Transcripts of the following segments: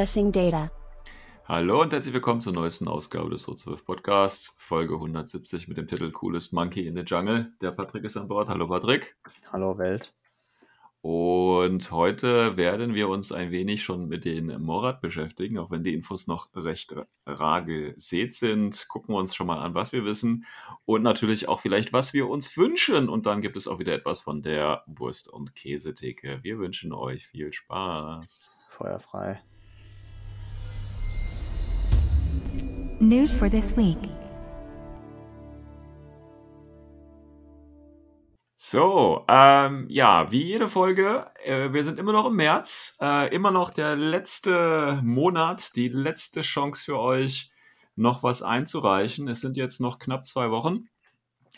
Accessing data. Hallo und herzlich willkommen zur neuesten Ausgabe des O12 Podcasts, Folge 170 mit dem Titel Coolest Monkey in the Jungle. Der Patrick ist an Bord. Hallo Patrick. Hallo Welt. Und heute werden wir uns ein wenig schon mit den Morat beschäftigen, auch wenn die Infos noch recht rar gesät sind. Gucken wir uns schon mal an, was wir wissen und natürlich auch vielleicht, was wir uns wünschen. Und dann gibt es auch wieder etwas von der Wurst- und Käsetheke. Wir wünschen euch viel Spaß. Feuer News for this week. So, ähm, ja, wie jede Folge, äh, wir sind immer noch im März, äh, immer noch der letzte Monat, die letzte Chance für euch, noch was einzureichen. Es sind jetzt noch knapp zwei Wochen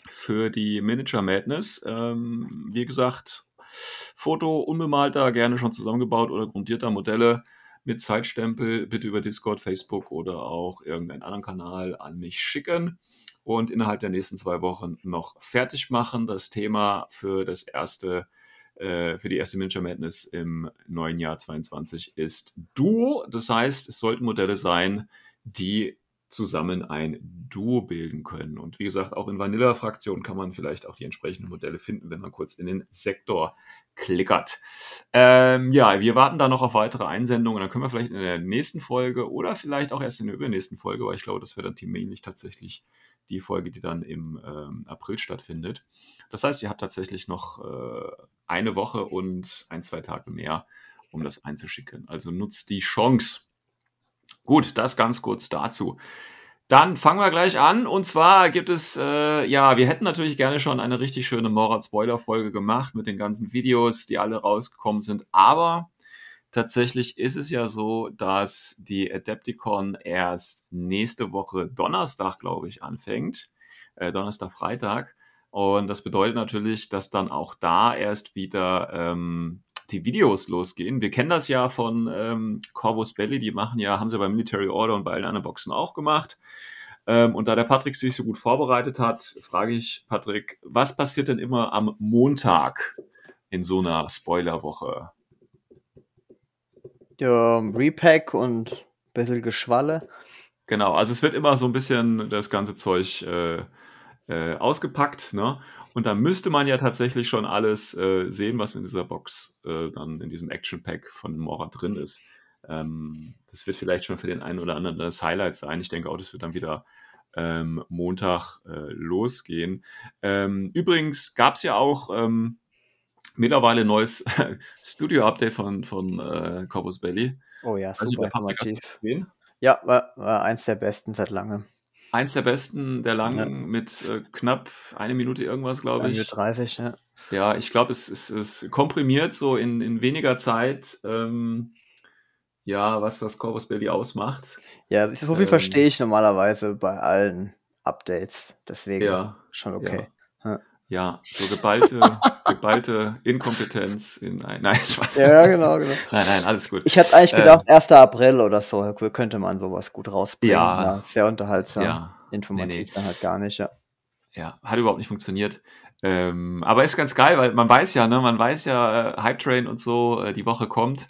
für die Miniature Madness. Ähm, wie gesagt, Foto unbemalter, gerne schon zusammengebaut oder grundierter Modelle mit Zeitstempel bitte über Discord, Facebook oder auch irgendeinen anderen Kanal an mich schicken und innerhalb der nächsten zwei Wochen noch fertig machen. Das Thema für das erste, äh, für die erste Miniature Madness im neuen Jahr 22 ist Duo. Das heißt, es sollten Modelle sein, die zusammen ein Duo bilden können. Und wie gesagt, auch in Vanilla-Fraktionen kann man vielleicht auch die entsprechenden Modelle finden, wenn man kurz in den Sektor klickert. Ähm, ja, wir warten da noch auf weitere Einsendungen. Dann können wir vielleicht in der nächsten Folge oder vielleicht auch erst in der übernächsten Folge, weil ich glaube, das wäre dann teamähnlich tatsächlich die Folge, die dann im ähm, April stattfindet. Das heißt, ihr habt tatsächlich noch äh, eine Woche und ein, zwei Tage mehr, um das einzuschicken. Also nutzt die Chance. Gut, das ganz kurz dazu. Dann fangen wir gleich an. Und zwar gibt es, äh, ja, wir hätten natürlich gerne schon eine richtig schöne Morat-Spoiler-Folge gemacht mit den ganzen Videos, die alle rausgekommen sind. Aber tatsächlich ist es ja so, dass die Adepticon erst nächste Woche Donnerstag, glaube ich, anfängt. Äh, Donnerstag, Freitag. Und das bedeutet natürlich, dass dann auch da erst wieder ähm, die Videos losgehen. Wir kennen das ja von ähm, Corvus Belly, die machen ja, haben sie bei Military Order und bei allen anderen Boxen auch gemacht. Ähm, und da der Patrick sich so gut vorbereitet hat, frage ich Patrick, was passiert denn immer am Montag in so einer Spoilerwoche? Ja, Repack und ein bisschen Geschwalle. Genau, also es wird immer so ein bisschen das ganze Zeug äh, äh, ausgepackt, ne? Und da müsste man ja tatsächlich schon alles äh, sehen, was in dieser Box äh, dann in diesem Action Pack von Mora drin ist. Ähm, das wird vielleicht schon für den einen oder anderen das Highlight sein. Ich denke auch, das wird dann wieder ähm, Montag äh, losgehen. Ähm, übrigens gab es ja auch ähm, mittlerweile ein neues Studio-Update von, von äh, Corpus Belly. Oh ja, super informativ. Ja, war, war eins der besten seit langem. Eins der besten der langen Ja. mit äh, knapp eine Minute irgendwas, glaube ich. 30, ja. Ja, ich glaube, es ist, komprimiert so in, in weniger Zeit, ähm, ja, was das Corpus Belli ausmacht. Ja, so viel Ähm. verstehe ich normalerweise bei allen Updates. Deswegen Ja, schon okay. Ja, so geballte, geballte Inkompetenz in ein. Nein, Spaß. Ja, ja, genau, genau. Nein, nein, alles gut. Ich hätte eigentlich Äh, gedacht, 1. April oder so könnte man sowas gut rausbringen. Ja. sehr unterhaltsam. Ja, Informativ nee, nee. dann halt gar nicht, ja. ja, hat überhaupt nicht funktioniert. Ähm, aber ist ganz geil, weil man weiß ja, ne, man weiß ja, äh, Hype Train und so, äh, die Woche kommt.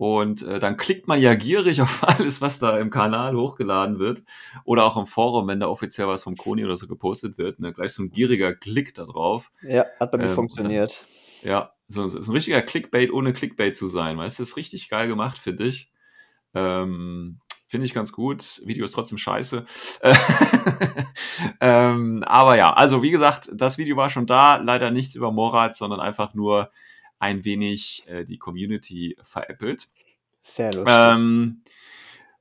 Und äh, dann klickt man ja gierig auf alles, was da im Kanal hochgeladen wird. Oder auch im Forum, wenn da offiziell was vom Koni oder so gepostet wird. Ne? Gleich so ein gieriger Klick da drauf. Ja, hat bei mir Ähm, funktioniert. Ja, so, so ein richtiger Clickbait ohne Clickbait zu sein. Weißt du, das ist richtig geil gemacht, finde ich. Ähm, finde ich ganz gut. Video ist trotzdem scheiße. ähm, aber ja, also wie gesagt, das Video war schon da. Leider nichts über Morat, sondern einfach nur ein wenig äh, die Community veräppelt. Sehr lustig. Ähm,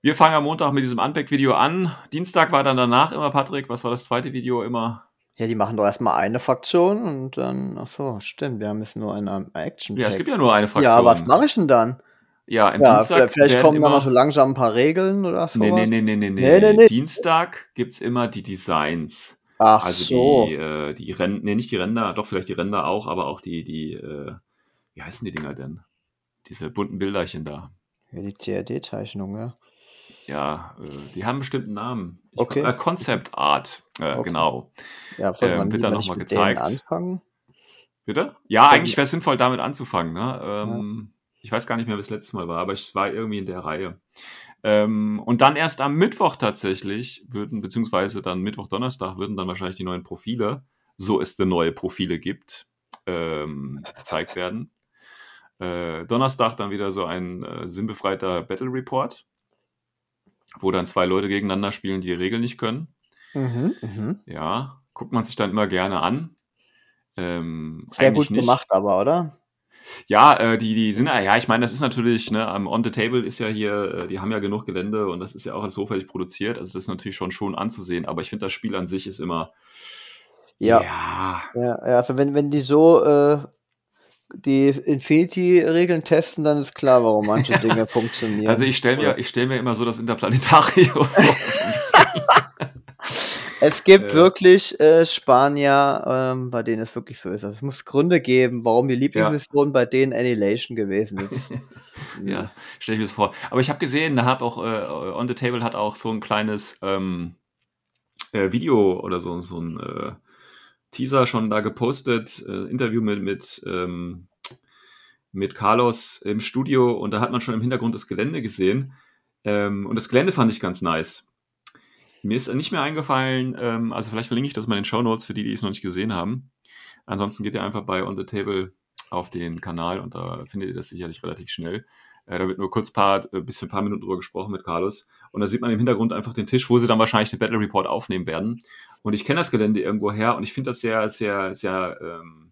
wir fangen am Montag mit diesem Unpack-Video an. Dienstag war dann danach immer, Patrick, was war das zweite Video immer? Ja, die machen doch erstmal eine Fraktion und dann, ach so, stimmt, wir haben jetzt nur eine Action. Ja, es gibt ja nur eine Fraktion. Ja, was mache ich denn dann? Ja, im Ja, Dienstag vielleicht, kommen immer, mal so langsam ein paar Regeln oder so. nee, nee, nee, nee, nee, nee, Nee, nee. Dienstag gibt's immer die Designs. Ach Also so. die, äh, die Ränder, nee, nicht die Ränder, doch vielleicht die Ränder auch, aber auch die, die, äh, wie heißen die Dinger denn? Diese bunten Bilderchen da. Ja, die CAD-Zeichnung, ja. Ja, äh, die haben einen bestimmten Namen. Ich, Okay. Äh, Concept Art, äh, Okay. genau. Ja, sollte Ähm, man wird lieber dann nicht noch mal mit denen gezeigt. anfangen? Bitte? Ja, Sollte- eigentlich wäre es sinnvoll, damit anzufangen. Ne? Ähm, Ich weiß gar nicht mehr, wie das letzte Mal war, aber ich war irgendwie in der Reihe. Ähm, und dann erst am Mittwoch tatsächlich würden, beziehungsweise dann Mittwoch, Donnerstag würden dann wahrscheinlich die neuen Profile, so es denn neue Profile gibt, ähm, gezeigt werden. Äh, Donnerstag dann wieder so ein äh, sinnbefreiter Battle Report, wo dann zwei Leute gegeneinander spielen, die die Regeln nicht können. Mhm, mhm. Ja, guckt man sich dann immer gerne an. Ähm, Sehr gut nicht. gemacht, aber, oder? Ja, äh, die, die sind, ja, ich meine, das ist natürlich, ne, am On the Table ist ja hier, äh, die haben ja genug Gelände und das ist ja auch alles hochwertig produziert, also das ist natürlich schon schon anzusehen, aber ich finde, das Spiel an sich ist immer, Ja. ja, Ja, ja also wenn, wenn die so äh, die Infinity-Regeln testen, dann ist klar, warum manche Dinge funktionieren. also ich stelle mir, ich stell mir immer so das Interplanetarium vor. Es gibt Äh. wirklich äh, Spanier, ähm, bei denen es wirklich so ist. Also es muss Gründe geben, warum die Lieblingsmission bei denen Annihilation gewesen ist. ja, stelle ich mir das vor. Aber ich habe gesehen, da hat auch, äh, On the Table hat auch so ein kleines ähm, äh, Video oder so, so ein äh, Teaser schon da gepostet, äh, Interview mit, mit, ähm, mit Carlos im Studio und da hat man schon im Hintergrund das Gelände gesehen. Ähm, und das Gelände fand ich ganz nice. Mir ist nicht mehr eingefallen, ähm, also vielleicht verlinke ich das mal in den Show Notes für die, die es noch nicht gesehen haben. Ansonsten geht ihr einfach bei On the Table auf den Kanal und da findet ihr das sicherlich relativ schnell. Da wird nur kurz paar, äh, bis für ein paar Minuten drüber gesprochen mit Carlos. Und da sieht man im Hintergrund einfach den Tisch, wo sie dann wahrscheinlich den Battle Report aufnehmen werden. Und ich kenne das Gelände irgendwo her und ich finde das sehr, sehr, sehr, ähm,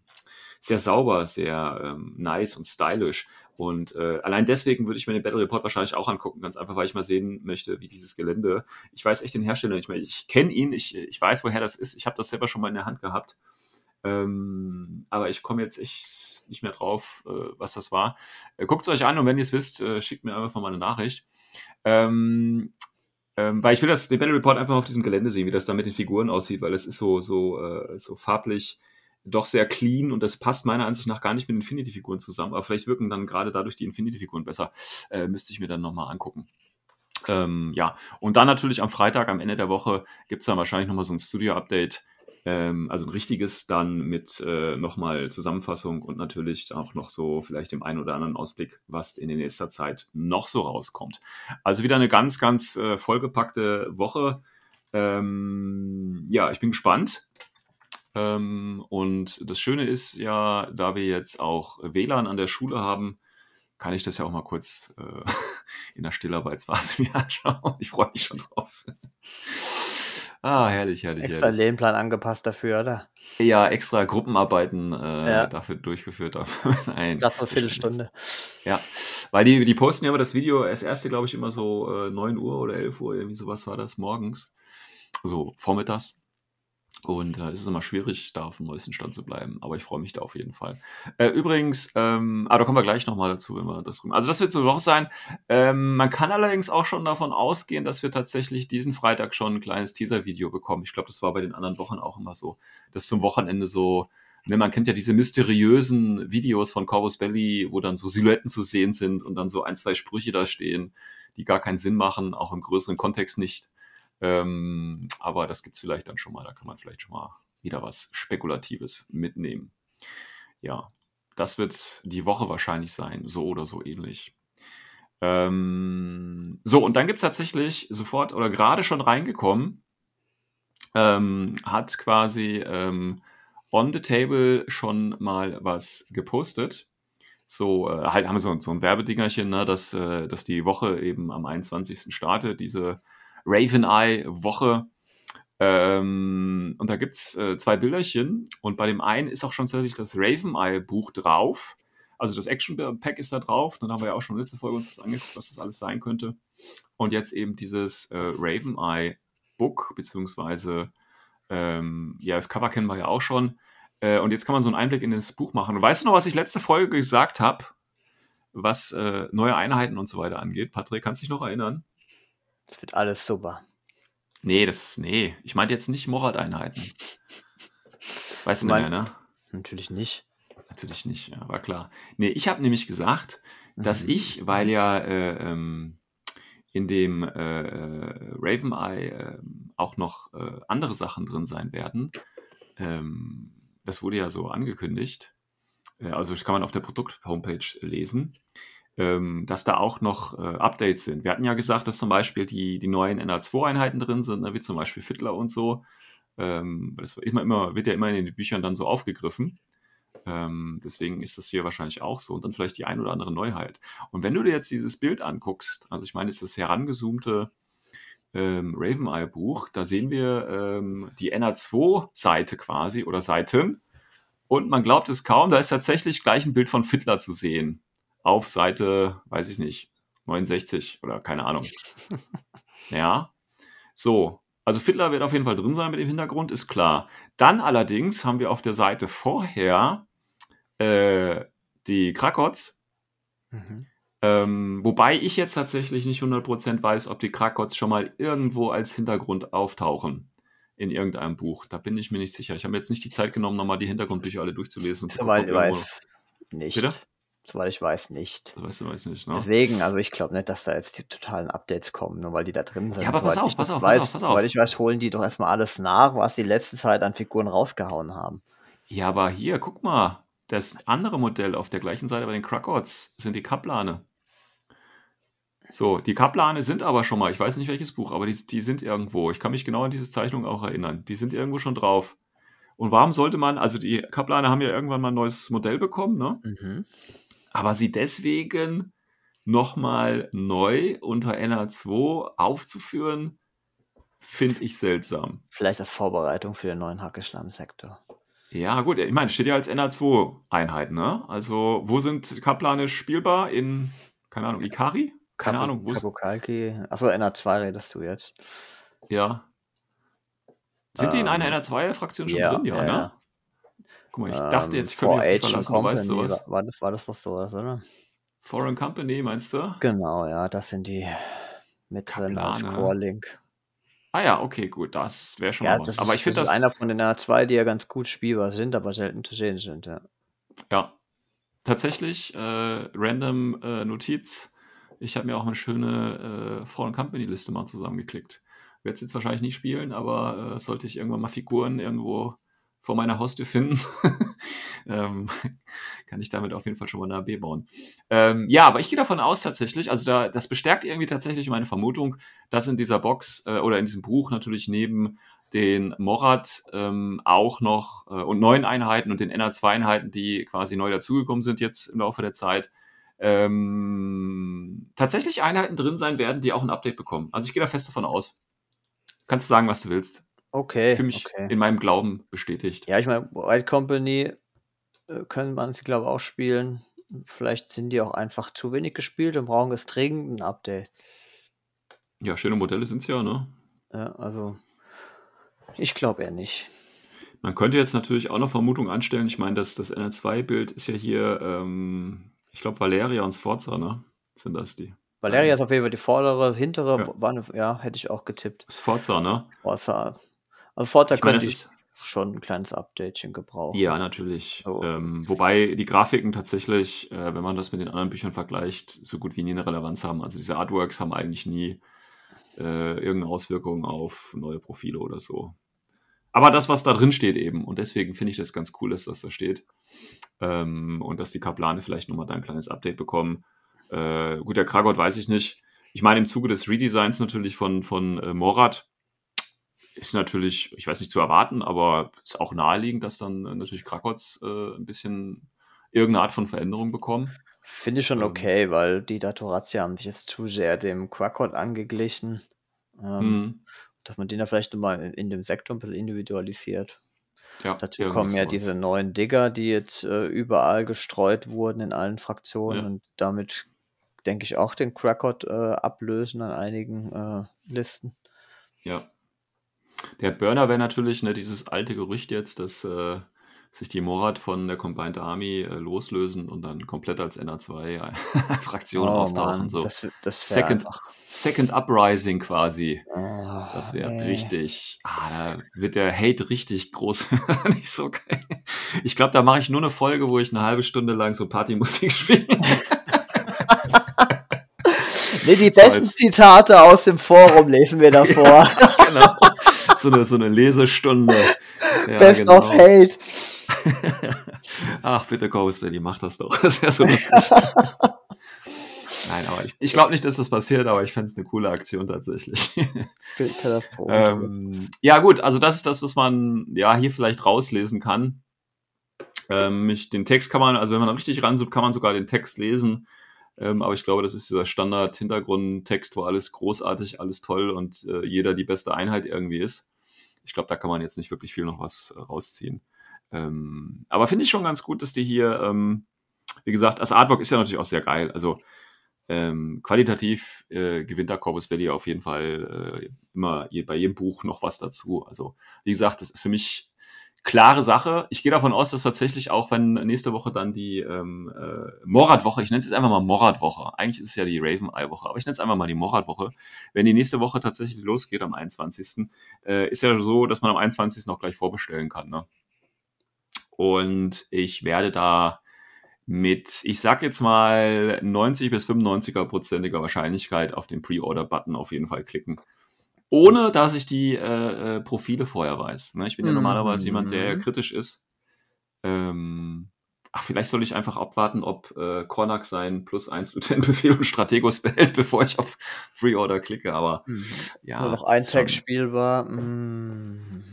sehr sauber, sehr ähm, nice und stylisch. Und äh, allein deswegen würde ich mir den Battle Report wahrscheinlich auch angucken, ganz einfach, weil ich mal sehen möchte, wie dieses Gelände. Ich weiß echt den Hersteller nicht mehr. Ich kenne ihn, ich, ich weiß, woher das ist. Ich habe das selber schon mal in der Hand gehabt. Ähm, aber ich komme jetzt echt nicht mehr drauf, äh, was das war. Äh, Guckt es euch an und wenn ihr es wisst, äh, schickt mir einfach mal eine Nachricht. Ähm, ähm, weil ich will das, den Battle Report einfach mal auf diesem Gelände sehen, wie das da mit den Figuren aussieht, weil es ist so, so, äh, so farblich doch sehr clean und das passt meiner Ansicht nach gar nicht mit Infinity-Figuren zusammen. Aber vielleicht wirken dann gerade dadurch die Infinity-Figuren besser. Äh, müsste ich mir dann nochmal angucken. Ähm, ja, und dann natürlich am Freitag, am Ende der Woche, gibt es dann wahrscheinlich nochmal so ein Studio-Update. Ähm, also ein richtiges dann mit äh, nochmal Zusammenfassung und natürlich auch noch so vielleicht dem einen oder anderen Ausblick, was in der nächster Zeit noch so rauskommt. Also wieder eine ganz, ganz äh, vollgepackte Woche. Ähm, ja, ich bin gespannt. Ähm, und das Schöne ist ja, da wir jetzt auch WLAN an der Schule haben, kann ich das ja auch mal kurz äh, in der Stillarbeitsphase mir anschauen. Ich freue mich schon drauf. Ah, herrlich, herrlich, Extra herrlich. Lehnplan angepasst dafür, oder? Ja, extra Gruppenarbeiten äh, Ja. dafür durchgeführt. Nein. Das war eine Viertelstunde. Ja, weil die, die posten ja aber das Video, das erste, glaube ich, immer so äh, 9 Uhr oder 11 Uhr, irgendwie sowas war das morgens. So vormittags. Und äh, es ist immer schwierig, da auf dem neuesten Stand zu bleiben. Aber ich freue mich da auf jeden Fall. Äh, übrigens, ähm, ah, da kommen wir gleich nochmal dazu, wenn wir das Also das wird so noch sein. Ähm, man kann allerdings auch schon davon ausgehen, dass wir tatsächlich diesen Freitag schon ein kleines Teaser-Video bekommen. Ich glaube, das war bei den anderen Wochen auch immer so, dass zum Wochenende so Ne, man kennt ja diese mysteriösen Videos von Corvus Belly, wo dann so Silhouetten zu sehen sind und dann so ein, zwei Sprüche da stehen, die gar keinen Sinn machen, auch im größeren Kontext nicht. Ähm, aber das gibt's vielleicht dann schon mal. Da kann man vielleicht schon mal wieder was Spekulatives mitnehmen. Ja, das wird die Woche wahrscheinlich sein, so oder so ähnlich. Ähm, so, und dann gibt's tatsächlich sofort oder gerade schon reingekommen, ähm, hat quasi ähm, on the table schon mal was gepostet. So, äh, halt haben wir so, so ein Werbedingerchen, ne, dass, äh, dass die Woche eben am 21. startet, diese Raven Eye Woche. Ähm, und da gibt's äh, zwei Bilderchen und bei dem einen ist auch schon tatsächlich das Raven Eye Buch drauf. Also das Action Pack ist da drauf. Dann haben wir ja auch schon letzte Folge uns das angeguckt, was das alles sein könnte. Und jetzt eben dieses äh, Raven Eye Book, beziehungsweise Ähm, ja, das Cover kennen wir ja auch schon. Äh, und jetzt kann man so einen Einblick in das Buch machen. Und weißt du noch, was ich letzte Folge gesagt habe, was äh, neue Einheiten und so weiter angeht? Patrick, kannst du dich noch erinnern? Es wird alles super. Nee, das nee. Ich meinte jetzt nicht Morat-Einheiten. Weißt du nicht mehr, ne? Natürlich nicht. Natürlich nicht, ja, war klar. Nee, ich habe nämlich gesagt, dass Mhm. ich, weil ja äh, ähm, in dem äh, Raven Eye äh, auch noch äh, andere Sachen drin sein werden, ähm, das wurde ja so angekündigt, äh, also das kann man auf der Produkt-Homepage lesen, ähm, dass da auch noch äh, Updates sind. Wir hatten ja gesagt, dass zum Beispiel die, die neuen NA2-Einheiten drin sind, ne, wie zum Beispiel Fiddler und so. Ähm, das immer, immer, wird ja immer in den Büchern dann so aufgegriffen. Ähm, deswegen ist das hier wahrscheinlich auch so. Und dann vielleicht die ein oder andere Neuheit. Und wenn du dir jetzt dieses Bild anguckst, also ich meine, jetzt das herangezoomte ähm, Raveneye-Buch, da sehen wir ähm, die NA2-Seite quasi oder Seiten. Und man glaubt es kaum, da ist tatsächlich gleich ein Bild von Fiddler zu sehen. Auf Seite, weiß ich nicht, 69 oder keine Ahnung. Ja. So. Also Fiddler wird auf jeden Fall drin sein mit dem Hintergrund, ist klar. Dann allerdings haben wir auf der Seite vorher äh, die Krakots, Mhm. ähm, wobei ich jetzt tatsächlich nicht 100% weiß, ob die Krakots schon mal irgendwo als Hintergrund auftauchen in irgendeinem Buch. Da bin ich mir nicht sicher. Ich habe jetzt nicht die Zeit genommen, nochmal die Hintergrundbücher alle durchzulesen. Und zu gucken, weiß nicht. Bitte? Soweit ich weiß nicht. Weißt du, weiß nicht, ne? Deswegen, also ich glaube nicht, dass da jetzt die totalen Updates kommen, nur weil die da drin sind. Ja, aber pass auf, ich pass auf, pass weiß, auf, pass auf. Soweit ich weiß, holen die doch erstmal alles nach, was die letzte Zeit an Figuren rausgehauen haben. Ja, aber hier, guck mal. Das andere Modell auf der gleichen Seite bei den Krakots sind die Kaplane. So, die Kaplane sind aber schon mal, ich weiß nicht welches Buch, aber die, die sind irgendwo. Ich kann mich genau an diese Zeichnung auch erinnern. Die sind irgendwo schon drauf. Und warum sollte man, also die Kaplane haben ja irgendwann mal ein neues Modell bekommen, ne? Mhm. Aber sie deswegen nochmal neu unter NA2 aufzuführen, finde ich seltsam. Vielleicht als Vorbereitung für den neuen Hackeschlamm-Sektor. Ja, gut, ich meine, steht ja als NA2-Einheit, ne? Also, wo sind Kaplane spielbar? In, keine Ahnung, Ikari? Keine Kapo- Ahnung, wo ist. Kapokalki. Achso, NA2 redest du jetzt. Ja. Sind die in einer Ähm, NA2-Fraktion schon ja, drin? Ja, ja, ne? ja. Guck mal, ich dachte Ähm, jetzt, mich auf dich 4H verlassen, du weißt Company, sowas. war, das, war das doch sowas, oder? Foreign Company, meinst du? Genau, ja, das sind die mit drin als. Core-Link. Ah ja, okay, gut, das wäre schon Ja, was. ist, Aber ich finde das das, ist einer von den NA2, die ja ganz gut spielbar sind, aber selten zu sehen sind, ja. ja, tatsächlich, äh, random äh, Notiz. Ich habe mir auch eine schöne äh, Foreign Company-Liste mal zusammengeklickt. Werde es jetzt wahrscheinlich nicht spielen, aber äh, sollte ich irgendwann mal Figuren irgendwo vor meiner Haustür finden, ähm, kann ich damit auf jeden Fall schon mal eine AB bauen. Ähm, ja, aber ich gehe davon aus tatsächlich, also da, das bestärkt irgendwie tatsächlich meine Vermutung, dass in dieser Box äh, oder in diesem Buch natürlich neben den Morat ähm, auch noch äh, und neuen Einheiten und den NR2-Einheiten, die quasi neu dazugekommen sind jetzt im Laufe der Zeit, ähm, tatsächlich Einheiten drin sein werden, die auch ein Update bekommen. Also ich gehe da fest davon aus. Kannst du sagen, was du willst. Okay, fühle mich okay. in meinem Glauben bestätigt. Ja, ich meine, White Company äh, können man sie, glaube ich, auch spielen. Vielleicht sind die auch einfach zu wenig gespielt und brauchen es dringend ein Update. Ja, schöne Modelle sind es ja, ne? Ja, also, ich glaube eher nicht. Man könnte jetzt natürlich auch noch Vermutungen anstellen. Ich meine, das, das NR2-Bild ist ja hier, ähm, ich glaube, Valeria und Sforza, ne? Sind das die? Valeria ist auf jeden Fall die vordere, hintere, Ja. eine, ja, hätte ich auch getippt. Sforza, ne? Forza. Ich meine, könnte ich schon ein kleines Updatechen gebrauchen. Ja, natürlich. So. Ähm, wobei die Grafiken tatsächlich, äh, wenn man das mit den anderen Büchern vergleicht, so gut wie nie eine Relevanz haben. Also diese Artworks haben eigentlich nie äh, irgendeine Auswirkung auf neue Profile oder so. Aber das, was da drin steht eben. Und deswegen finde ich das ganz cool, dass das da steht. Ähm, und dass die Kaplane vielleicht nochmal da ein kleines Update bekommen. Äh, gut, der Kragot weiß ich nicht. Ich meine, im Zuge des Redesigns natürlich von, von äh, Morat ist natürlich, ich weiß nicht zu erwarten, aber ist auch naheliegend, dass dann äh, natürlich Krakots äh, ein bisschen irgendeine Art von Veränderung bekommen. Finde ich schon Ähm. okay, weil die Datorazia haben sich jetzt zu sehr dem Quackot angeglichen. Ähm, Mhm. Dass man den da vielleicht nochmal in, in dem Sektor ein bisschen individualisiert. Ja, Dazu kommen ja diese neuen Digger, die jetzt äh, überall gestreut wurden in allen Fraktionen Ja. und damit denke ich auch den Quackot äh, ablösen an einigen äh, Listen. Ja. Der Burner wäre natürlich ne, dieses alte Gerücht jetzt, dass äh, sich die Morad von der Combined Army äh, loslösen und dann komplett als NR2-Fraktion auftauchen. Oh Mann, So das, das Second, einfach. Second Uprising quasi. Oh, Das wäre nee. richtig. Ah, da wird der Hate richtig groß. Nicht so geil. Ich glaube, da mache ich nur eine Folge, wo ich eine halbe Stunde lang so Partymusik spiele. Nee, die So besten Zitate aus dem Forum lesen wir davor. genau. So eine, so eine Lesestunde. Ja, Best genau. of Hate. Ach, bitte, Ghostbelly, mach das doch. Das wäre so lustig. Nein, aber ich, ich glaube nicht, dass das passiert, aber ich fände es eine coole Aktion tatsächlich. Katastrophe. ähm, ja, gut, also das ist das, was man ja hier vielleicht rauslesen kann. Ähm, ich, den Text kann man, also wenn man richtig ranzoomt, kann man sogar den Text lesen. Ähm, aber ich glaube, das ist dieser Standard-Hintergrundtext, wo alles großartig, alles toll und äh, jeder die beste Einheit irgendwie ist. Ich glaube, da kann man jetzt nicht wirklich viel noch was äh, rausziehen. Ähm, aber finde ich schon ganz gut, dass die hier, ähm, wie gesagt, das Artwork ist ja natürlich auch sehr geil. Also ähm, qualitativ äh, gewinnt da Corpus Belli auf jeden Fall äh, immer je, bei jedem Buch noch was dazu. Also, wie gesagt, das ist für mich klare Sache. Ich gehe davon aus, dass tatsächlich auch, wenn nächste Woche dann die ähm, äh, Morat-Woche, ich nenne es jetzt einfach mal Morat-Woche, eigentlich ist es ja die Raven-Eye-Woche, aber ich nenne es einfach mal die Morat-Woche. Wenn die nächste Woche tatsächlich losgeht am 21., äh, ist ja so, dass man am 21. noch gleich vorbestellen kann. Ne? Und ich werde da mit, ich sag jetzt mal 90 bis 95er prozentiger Wahrscheinlichkeit auf den Pre-Order-Button auf jeden Fall klicken. Ohne dass ich die äh, äh, Profile vorher weiß. Ne? Ich bin ja Mhm. normalerweise jemand, der eher kritisch ist. Ähm, ach, vielleicht soll ich einfach abwarten, ob äh, Kornak sein plus 1 Lieutenant-Befehl und Strategos behält, bevor ich auf Pre-Order klicke. Aber Mhm. ja, Nur noch ein Tag spielbar. Mm,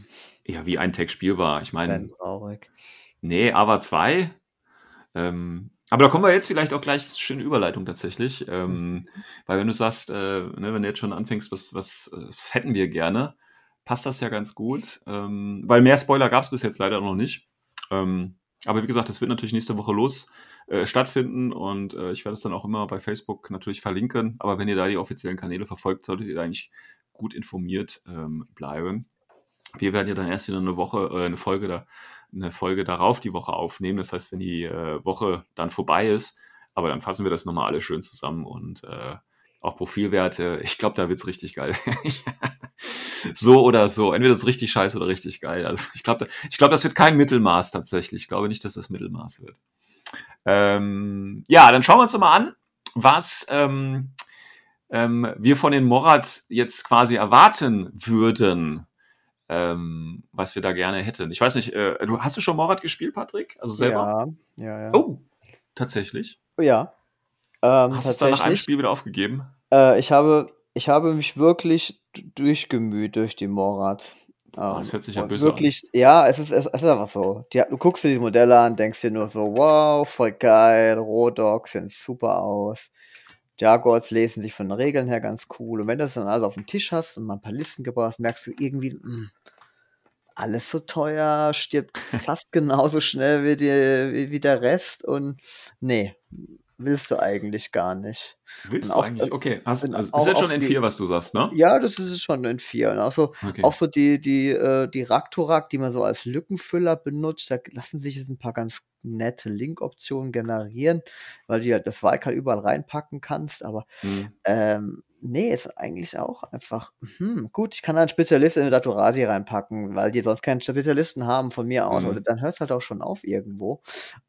Ja, wie ein Tag spielbar. Ich meine, traurig. Nee, aber zwei. Ähm, aber da kommen wir jetzt vielleicht auch gleich schöne Überleitung tatsächlich. Ähm, weil wenn du sagst, äh, ne, wenn du jetzt schon anfängst, was, was, äh, was hätten wir gerne, passt das ja ganz gut. Ähm, weil mehr Spoiler gab es bis jetzt leider noch nicht. Ähm, aber wie gesagt, das wird natürlich nächste Woche los äh, stattfinden und äh, ich werde es dann auch immer bei Facebook natürlich verlinken. Aber wenn ihr da die offiziellen Kanäle verfolgt, solltet ihr da eigentlich gut informiert ähm, bleiben. Wir werden ja dann erst wieder eine Woche, äh, eine Folge da, eine Folge darauf die Woche aufnehmen. Das heißt, wenn die äh, Woche dann vorbei ist, aber dann fassen wir das nochmal alles schön zusammen und äh, auch Profilwerte. Ich glaube, da wird's richtig geil. so oder so. Entweder ist richtig scheiße oder richtig geil. Also ich glaube, ich glaube, das wird kein Mittelmaß tatsächlich. Ich glaube nicht, dass das Mittelmaß wird. Ähm, ja, dann schauen wir uns doch mal an, was ähm, ähm, wir von den Morat jetzt quasi erwarten würden ähm, was wir da gerne hätten. Ich weiß nicht, äh, du hast du schon Morat gespielt, Patrick? Also selber? Ja, ja, ja. Oh, tatsächlich. Ja. Ähm, Hast du es dann nach einem. Spiel wieder aufgegeben? Äh, ich, habe, ich habe mich wirklich durchgemüht durch die Morat. Oh, das Ähm, hört sich ja böse wirklich, Ja, es ist, es, ist einfach so. Die, du guckst dir die Modelle an, denkst dir nur so, wow, voll geil, Rodogs sehen super aus. Jaguars lesen sich von den Regeln her ganz cool. Und wenn du das dann alles auf dem Tisch hast und mal ein paar Listen gebrauchst, merkst du irgendwie, mh, alles so teuer, stirbt fast genauso schnell wie, die, wie, wie der Rest und nee, willst du eigentlich gar nicht. Willst Und du auch- eigentlich? Okay, hast, also, auch- ist jetzt auch schon in vier, was du sagst, ne? Ja, das ist es schon in vier. Und auch so, Okay. auch so die, die, äh, die Raktorak, die man so als Lückenfüller benutzt, da lassen sich jetzt ein paar ganz nette Link-Optionen generieren, weil du ja das Valk halt überall reinpacken kannst, aber Hm. ähm, nee, ist eigentlich auch einfach, hm, gut, ich kann einen Spezialisten in Datorasi reinpacken, weil die sonst keinen Spezialisten haben von mir aus, Mhm. aber dann hört es halt auch schon auf irgendwo.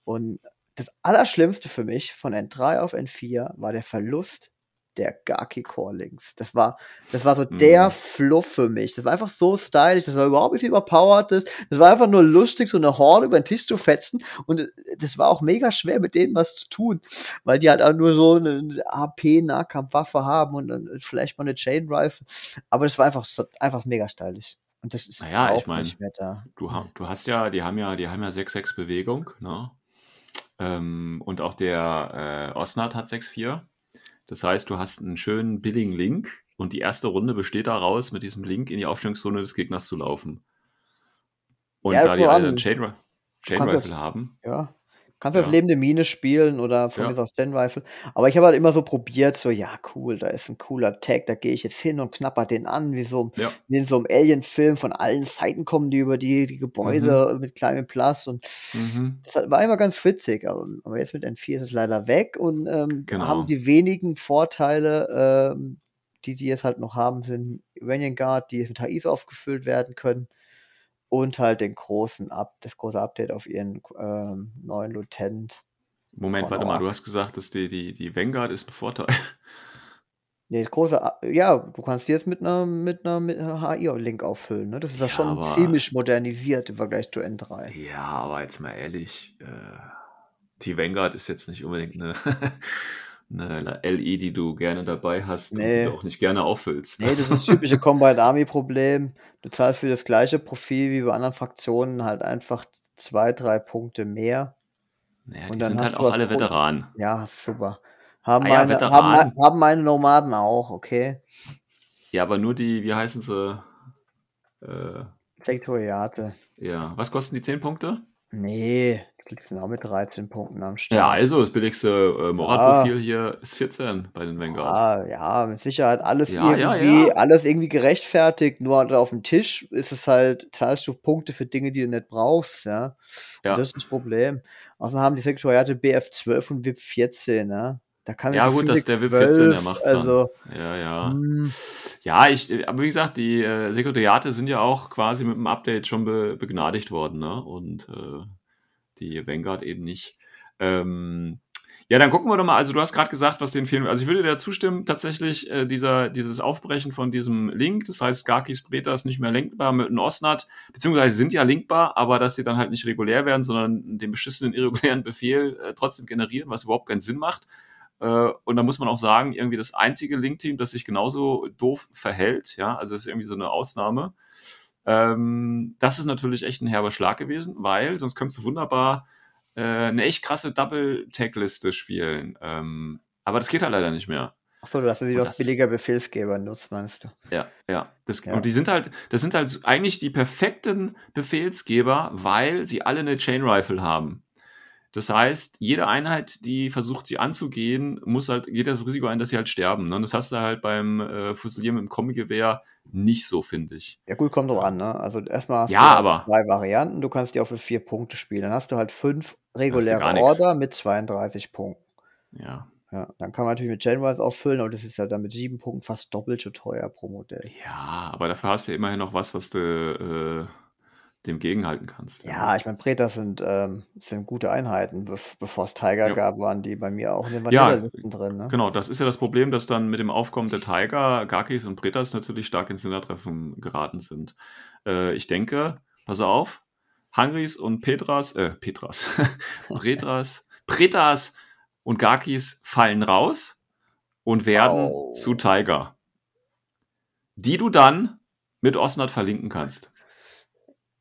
Und das Allerschlimmste für mich von N3 auf N4 war der Verlust der Gaki Core Links. Das war, das war so der Mhm. Fluff für mich. Das war einfach so stylisch, das war überhaupt nicht überpowered. Das, das war einfach nur lustig, so eine Horde über den Tisch zu fetzen. Und äh, das war auch mega schwer, mit denen was zu tun, weil die halt auch nur so eine AP-Nahkampfwaffe haben und dann vielleicht mal eine Chain Rifle. Aber das war einfach, so, einfach mega stylisch. Und das ist Naja, ich auch mein, nicht mehr da. Du, du hast ja, die haben ja, die haben ja 6-6 Bewegung, ne? Ähm, und auch der äh, Osnat hat 6-4. Das heißt, du hast einen schönen billigen Link und die erste Runde besteht daraus, mit diesem Link in die Aufstellungszone des Gegners zu laufen. Und Ja, da die alle an. Chain, Chain Rifle haben, Ja. Kannst als Ja. lebende Mine spielen oder von Ja. mir aus Stand Rifle. Aber ich habe halt immer so probiert, so, ja, cool, da ist ein cooler Tag, da gehe ich jetzt hin und knapper den an, wie so Ja. wie in so einem Alien-Film. Von allen Seiten kommen die über die, die Mhm. Gebäude mit kleinem Plus und Mhm. das war immer ganz witzig. Aber, aber jetzt mit N4 ist es leider weg und ähm, Genau. haben die wenigen Vorteile, ähm, die die jetzt halt noch haben, sind Iranian Guard, die mit HIs aufgefüllt werden können und halt den großen Up, das große Update auf ihren ähm, neuen Lieutenant. Moment, warte mal, du hast gesagt, dass die, die, die Vanguard ist ein Vorteil. Nee, große, ja, du kannst die jetzt mit einer mit einer, mit einer HI-Link auffüllen. Ne? Das ist ja, Ja, schon aber- ziemlich modernisiert im Vergleich zu N3. Ja, aber jetzt mal ehrlich, äh, die Vanguard ist jetzt nicht unbedingt eine, eine LI, die du gerne dabei hast und Nee. die du auch nicht gerne auffüllst. Nee, das ist das typische Combined Army Problem. Du zahlst für das gleiche Profil wie bei anderen Fraktionen halt einfach zwei, drei Punkte mehr. Naja, und die dann sind halt auch alle Grund- Veteranen. Ja, super. Haben, Ah ja, meine, haben, Veteranen. haben meine Nomaden auch, okay? Ja, aber nur die, wie heißen sie? Äh, Sektoriate. ja, was kosten die 10 Punkte? Nee, sind auch mit 13 Punkten am Start. Ja, also das billigste äh, Morat-Profil hier ist 14 bei den Vanguard. Ah, ja, mit Sicherheit alles Ja, ja, irgendwie, ja. alles irgendwie gerechtfertigt, nur halt auf dem Tisch ist es halt, zahlst du Punkte für Dinge, die du nicht brauchst, ja. Ja. Und das ist das Problem. Außerdem haben die Sektoriate BF12 und WIP 14, ne? Da kann Ja, gut, dass der WIP 14, der 12, macht's also, Ja, ja. hm, Ja, ich, aber wie gesagt, die äh, Sekretariate sind ja auch quasi mit dem Update schon be, begnadigt worden, ne? Und äh, die Vanguard eben nicht. Ähm, ja, dann gucken wir doch mal. Also, du hast gerade gesagt, was den fehlen. Also, ich würde dir zustimmen, tatsächlich, äh, dieser, dieses Aufbrechen von diesem Link, das heißt, Garkis Breta ist nicht mehr lenkbar mit einem Osnat, beziehungsweise sind ja linkbar, aber dass sie dann halt nicht regulär werden, sondern den beschissenen irregulären Befehl äh, trotzdem generieren, was überhaupt keinen Sinn macht. Äh, und da muss man auch sagen, irgendwie das einzige Link-Team, das sich genauso doof verhält, ja, also das ist irgendwie so eine Ausnahme. Ähm, das ist natürlich echt ein herber Schlag gewesen, weil sonst könntest du wunderbar äh, eine echt krasse Double-Tag-Liste spielen. Ähm, aber das geht halt leider nicht mehr. achso, du sie Und aus das- billiger Befehlsgeber nutzt, meinst du? Ja, ja. Das, Ja. Und die sind halt, das sind halt eigentlich die perfekten Befehlsgeber, weil sie alle eine Chain Rifle haben. Das heißt, jede Einheit, die versucht, sie anzugehen, muss halt, geht das Risiko ein, dass sie halt sterben. Ne? Und das hast du halt beim äh, Fusilieren mit dem Kombigewehr nicht so, finde ich. Ja, gut, kommt drauf an, ne? Also erstmal hast Ja, du halt aber- zwei Varianten, du kannst die auch für vier Punkte spielen. Dann hast du halt fünf reguläre. Order mit 32 Punkten. Ja. Ja, dann kann man natürlich mit Chainwise auffüllen, aber das ist ja dann mit sieben Punkten fast doppelt so teuer pro Modell. Ja, aber dafür hast du ja immerhin noch was, was du äh, dem gegenhalten kannst. Ja, ich meine, Pretas sind, ähm, sind gute Einheiten. Bev bevor es Tiger Ja. gab, waren die bei mir auch in den Ja, Vanilla-Listen drin. Ne? Genau, das ist ja das Problem, dass dann mit dem Aufkommen der Tiger, Gakis und Pretas natürlich stark ins Hintertreffen geraten sind. Äh, ich denke, pass auf, Hungries und Petras, äh, Petras, Pretras, Pretas und Gakis fallen raus und werden Oh. zu Tiger. Die du dann mit Osnat verlinken kannst.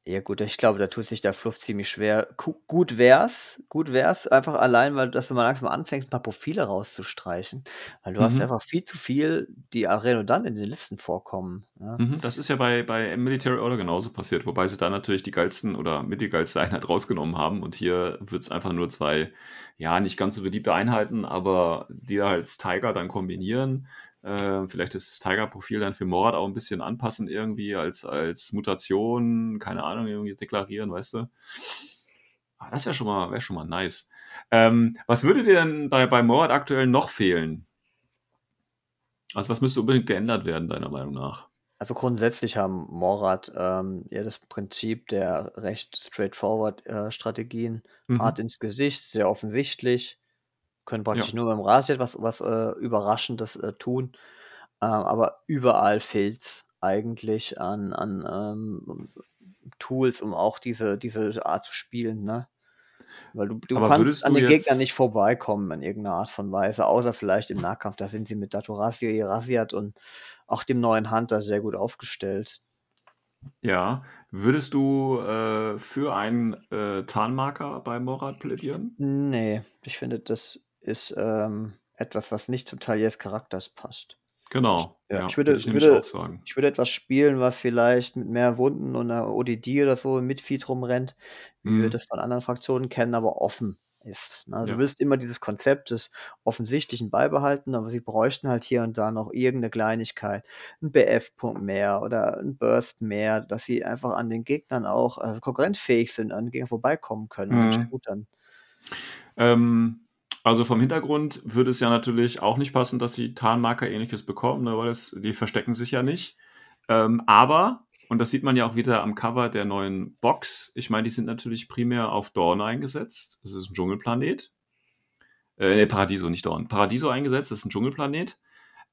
Ja, gut, ich glaube, da tut sich der Fluff ziemlich schwer. Ku gut wär's, gut wär's, einfach allein, weil dass du mal langsam anfängst, ein paar Profile rauszustreichen. Weil du hast Mhm. einfach viel zu viel, die Areno dann in den Listen vorkommen. Ja? Mhm, das ist ja bei, bei Military Order genauso passiert, wobei sie da natürlich die geilsten oder mit die geilste Einheit rausgenommen haben. Und hier wird es einfach nur zwei, ja, nicht ganz so beliebte Einheiten, aber die da als Tiger dann kombinieren. Äh, vielleicht das Tiger-Profil dann für Morat auch ein bisschen anpassen, irgendwie als, als Mutation, keine Ahnung, irgendwie deklarieren, weißt du? Ah, das wäre schon, mal- wär schon mal nice. Ähm, was würde dir denn bei, bei Morat aktuell noch fehlen? Also, was müsste unbedingt geändert werden, deiner Meinung nach? Also grundsätzlich haben Morat ähm, ja das Prinzip der recht straightforward äh, Strategien. Mhm. Hart ins Gesicht, sehr offensichtlich. Können praktisch Ja. nur beim Rasiert was, was äh, Überraschendes äh, tun. Ähm, aber überall fehlt's eigentlich an, an ähm, Tools, um auch diese, diese Art zu spielen, ne? Weil du, du Aber kannst an den Gegnern nicht vorbeikommen in irgendeiner Art von Weise, außer vielleicht im Nahkampf. Da sind sie mit Datorasio, Irasiat und auch dem neuen Hunter sehr gut aufgestellt. Ja, würdest du äh, für einen äh, Tarnmarker bei Morat plädieren? Nee, ich finde, das ist ähm, etwas, was nicht zum Teil ihres Charakters passt. Genau. Ja, ich würde- ich würde-. Ich würde etwas spielen, was vielleicht mit mehr Wunden und einer ODD oder so im Midfeed rumrennt, wie wir Mhm. das von anderen Fraktionen kennen, aber offen. ist. Ne? Ja. Du willst immer dieses Konzept des Offensichtlichen beibehalten, aber sie bräuchten halt hier und da noch irgendeine Kleinigkeit, ein BF-Punkt mehr oder ein Burst mehr, dass sie einfach an den Gegnern auch äh, konkurrenzfähig sind, an den Gegnern vorbeikommen können, Mhm. Shootern. Ähm, also vom Hintergrund würde es ja natürlich auch nicht passen, dass sie Tarnmarker ähnliches bekommen, ne, weil es, die verstecken sich ja nicht. Ähm, aber, und das sieht man ja auch wieder am Cover der neuen Box, ich meine, die sind natürlich primär auf Dawn eingesetzt. Das ist ein Dschungelplanet. Äh, nee, Paradiso, nicht Dawn. Paradiso eingesetzt, das ist ein Dschungelplanet.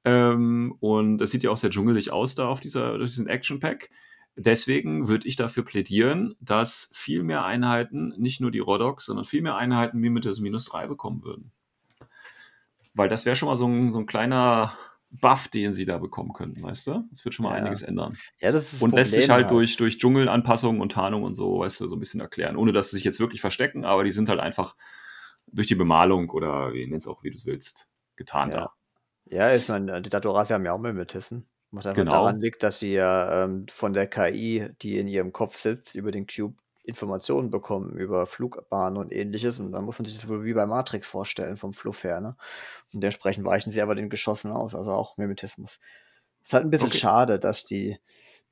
Ähm, und es sieht ja auch sehr dschungelig aus da auf dieser, durch diesen Action Pack. Deswegen würde ich dafür plädieren, dass viel mehr Einheiten, nicht nur die Rodox, sondern viel mehr Einheiten Mimetis minus 3 bekommen würden. Weil das wäre schon mal so ein, so ein kleiner Buff, den sie da bekommen könnten, weißt du? Das wird schon mal Ja. einiges ändern. Ja, das ist das Und lässt sich Problem halt durch, durch Dschungelanpassungen und Tarnung und so, weißt du, so ein bisschen erklären. Ohne dass sie sich jetzt wirklich verstecken, aber die sind halt einfach durch die Bemalung oder wie nenn's auch, wie du es willst, getarnt Ja. da. Ja, ich meine, die Datorasi haben ja auch Mimetissen. Was einfach Genau. daran liegt, dass sie ja ähm, von der KI, die in ihrem Kopf sitzt, über den Cube Informationen bekommen, über Flugbahnen und ähnliches. Und dann muss man sich das wohl wie bei Matrix vorstellen, vom Fluff her. Ne? Und dementsprechend weichen sie aber den Geschossen aus, also auch Mimetismus. Ist halt ein bisschen Okay. schade, dass die,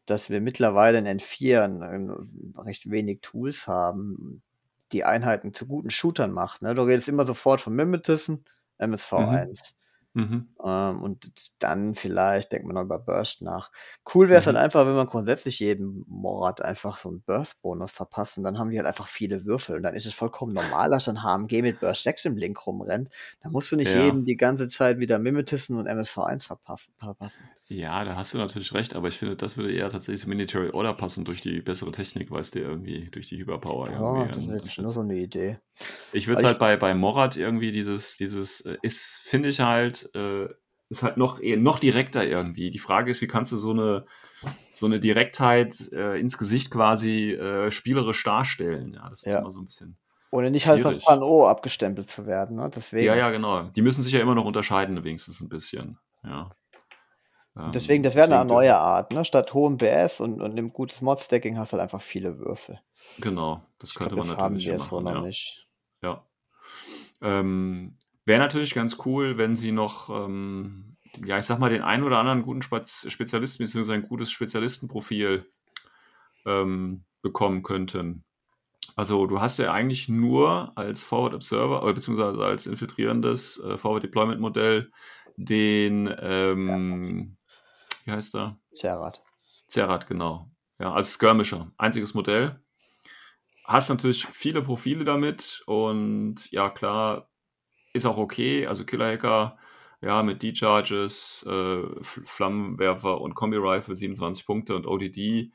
dass wir mittlerweile in N4 ähm, recht wenig Tools haben, die Einheiten zu guten Shootern macht. Ne? Du redest immer sofort von Mimetissen, MSV1. Mhm. Ähm, und dann vielleicht denkt man noch über Burst nach. Cool wäre es Mhm. halt einfach, wenn man grundsätzlich jedem Morat einfach so einen Burst-Bonus verpasst und dann haben die halt einfach viele Würfel und dann ist es vollkommen normal, dass ein HMG mit Burst 6 im Link rumrennt. Da musst du nicht Ja. jedem die ganze Zeit wieder Mimetissen und MSV1 verpaff- verpassen. Ja, da hast du natürlich recht, aber ich finde, das würde eher tatsächlich zum Military Order passen durch die bessere Technik, weißt du, irgendwie durch die Hyperpower. Ja, das ist jetzt nur so eine Idee. Ich würde es halt bei, bei Morat irgendwie dieses, dieses, äh, ist, finde ich halt, äh, ist halt noch, eher- noch direkter irgendwie. Die Frage ist, wie kannst du so eine, so eine Direktheit äh, ins Gesicht quasi äh, spielerisch darstellen? Ja, das ist Ja. immer so ein bisschen. Ohne nicht halt Schwierig. Pan O abgestempelt zu werden, ne? Deswegen. Ja, ja, genau. Die müssen sich ja immer noch unterscheiden, wenigstens ein bisschen. Ja. Ähm, deswegen, das wäre eine neue Art, ne? Statt hohem BS und, und einem gutes Mod-Stacking hast du halt einfach viele Würfel. Genau, das könnte glaube, man das haben natürlich wir machen. so noch ja. nicht. Ja. Ähm, Wäre natürlich ganz cool, wenn sie noch, ähm, ja, ich sag mal, den einen oder anderen guten Spaz Spezialisten, beziehungsweise ein gutes Spezialistenprofil ähm, bekommen könnten. Also du hast ja eigentlich nur als Forward Observer, oder beziehungsweise als infiltrierendes äh, Forward Deployment Modell den, ähm, wie heißt er? Zerat. Zerat, genau. Ja, als Skirmisher. Einziges Modell. Hast natürlich viele Profile damit und ja, klar, ist auch okay. Also Killer-Hacker, ja, mit D-Charges, äh, Flammenwerfer und Kombi-Rifle 27 Punkte und ODD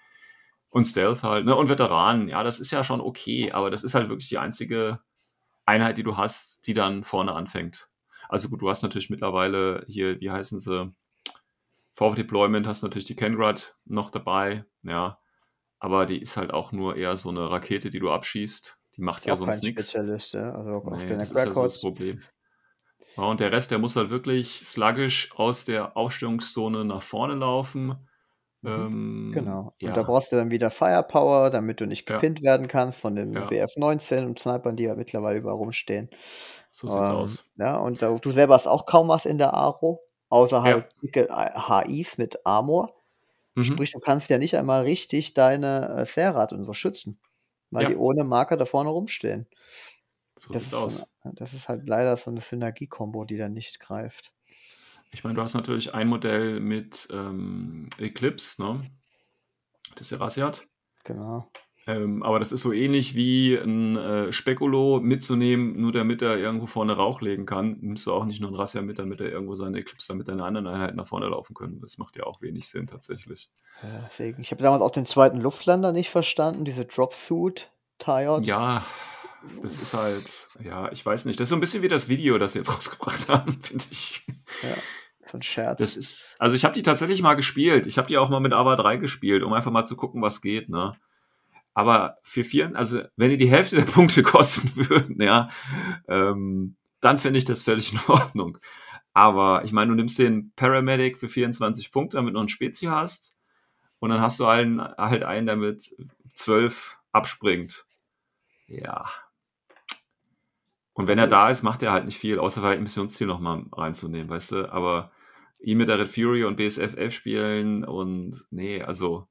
und Stealth halt, ne? Und Veteranen, ja, das ist ja schon okay, aber das ist halt wirklich die einzige Einheit, die du hast, die dann vorne anfängt. Also gut, du hast natürlich mittlerweile hier, wie heißen sie? Forward Deployment hast natürlich die Kengrad noch dabei, ja. Aber die ist halt auch nur eher so eine Rakete, die du abschießt. Die macht ja sonst nichts. Spezialist, ja? Also Nee, den das ist ja so das. Problem. Ja, und der Rest, der muss halt wirklich sluggish aus der Aufstellungszone nach vorne laufen. Ähm, Genau. Ja, Und da brauchst du dann wieder Firepower, damit du nicht Ja. gepinnt werden kannst von den Ja. BF-19 und Snipern, die ja mittlerweile überall rumstehen. so sieht's Ähm, aus. Ja, und da, du selber hast auch kaum was in der Aro, außer Ja. halt dicke HIs mit Armor. Mhm. Sprich, du kannst ja nicht einmal richtig deine äh, Serrat und so schützen, weil Ja. die ohne Marker da vorne rumstehen. So Das ist, aus. eine, das ist halt leider so eine Synergie-Kombo, die dann nicht greift. Ich meine, du hast natürlich ein Modell mit ähm, Eclipse, ne? Das Erasiat. Genau. Ähm, aber das ist so ähnlich wie ein äh, Spekulo mitzunehmen, nur damit er irgendwo vorne Rauch legen kann. Nimmst du auch nicht nur ein Razzia mit, damit er irgendwo seine Eclipse, damit deine anderen Einheiten nach vorne laufen können. Das macht ja auch wenig Sinn tatsächlich. Ja, deswegen. Ich habe damals auch den zweiten Luftlander nicht verstanden, diese Dropsuit Tired. Ja, das ist halt, ja, ich weiß nicht. Das ist so ein bisschen wie das Video, das sie jetzt rausgebracht haben, finde ich. Ja, so ein Scherz. Das ist, also ich habe die tatsächlich mal gespielt. Ich habe die auch mal mit AVA 3 gespielt, um einfach mal zu gucken, was geht, ne? Aber für vier, also wenn die die Hälfte der Punkte kosten würden, ja, ähm, dann finde ich das völlig in Ordnung. Aber ich meine, du nimmst den Paramedic für 24 Punkte, damit du noch einen Spezi hast. Und dann hast du einen, halt einen, der mit 12 abspringt. Ja. Und wenn er da ist, macht er halt nicht viel, außer vielleicht ein Missionsziel nochmal reinzunehmen, weißt du? Aber ihn mit der Red Fury und BSF 11 spielen und nee, also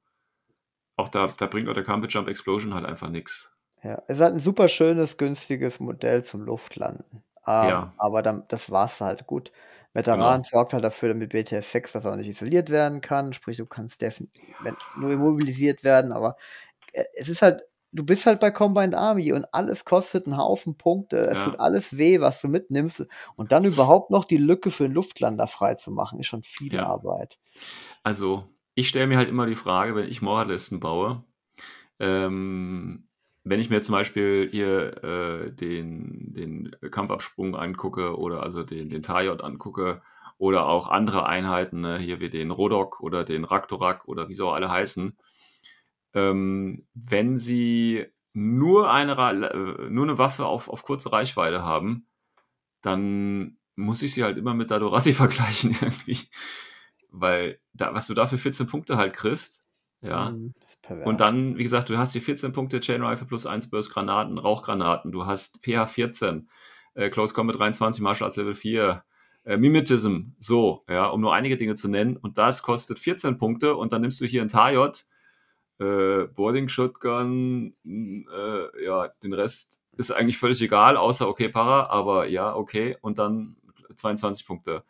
auch da, da bringt auch der Campbell Jump Explosion halt einfach nichts. Ja, es ist halt ein super schönes, günstiges Modell zum Luftlanden. Ähm, Ja, aber dann, das war's halt. Gut. Veteran genau. sorgt halt dafür, damit BTS 6, dass er auch nicht isoliert werden kann. Sprich, du kannst definitiv nur immobilisiert werden, aber äh, es ist halt, du bist halt bei Combined Army und alles kostet einen Haufen Punkte. Es tut Ja, alles weh, was du mitnimmst. Und dann überhaupt noch die Lücke für den Luftlander frei zu machen, ist schon viel ja. Arbeit. Also, ich stelle mir halt immer die Frage, wenn ich Moralisten baue, ähm, wenn ich mir zum Beispiel hier äh, den, den Kampfabsprung angucke oder also den, den Tajot angucke oder auch andere Einheiten, ne, hier wie den Rodok oder den Raktorak oder wie sie auch alle heißen, ähm, wenn sie nur eine, äh, nur eine Waffe auf, auf kurze Reichweite haben, dann muss ich sie halt immer mit Dadorasi vergleichen irgendwie. Weil da, was du da für 14 Punkte halt kriegst, ja. Hm, Und dann, wie gesagt, du hast hier 14 Punkte Chain Rifle plus 1 Burst Granaten, Rauchgranaten, du hast PH 14, äh, Close Combat 23, Martial Arts Level 4, äh, Mimetism, so, ja, um nur einige Dinge zu nennen. Und das kostet 14 Punkte und dann nimmst du hier ein Tajot, äh, Boarding Shotgun, mh, äh, ja, den Rest ist eigentlich völlig egal, außer okay, Para, aber ja, okay, und dann 22 Punkte.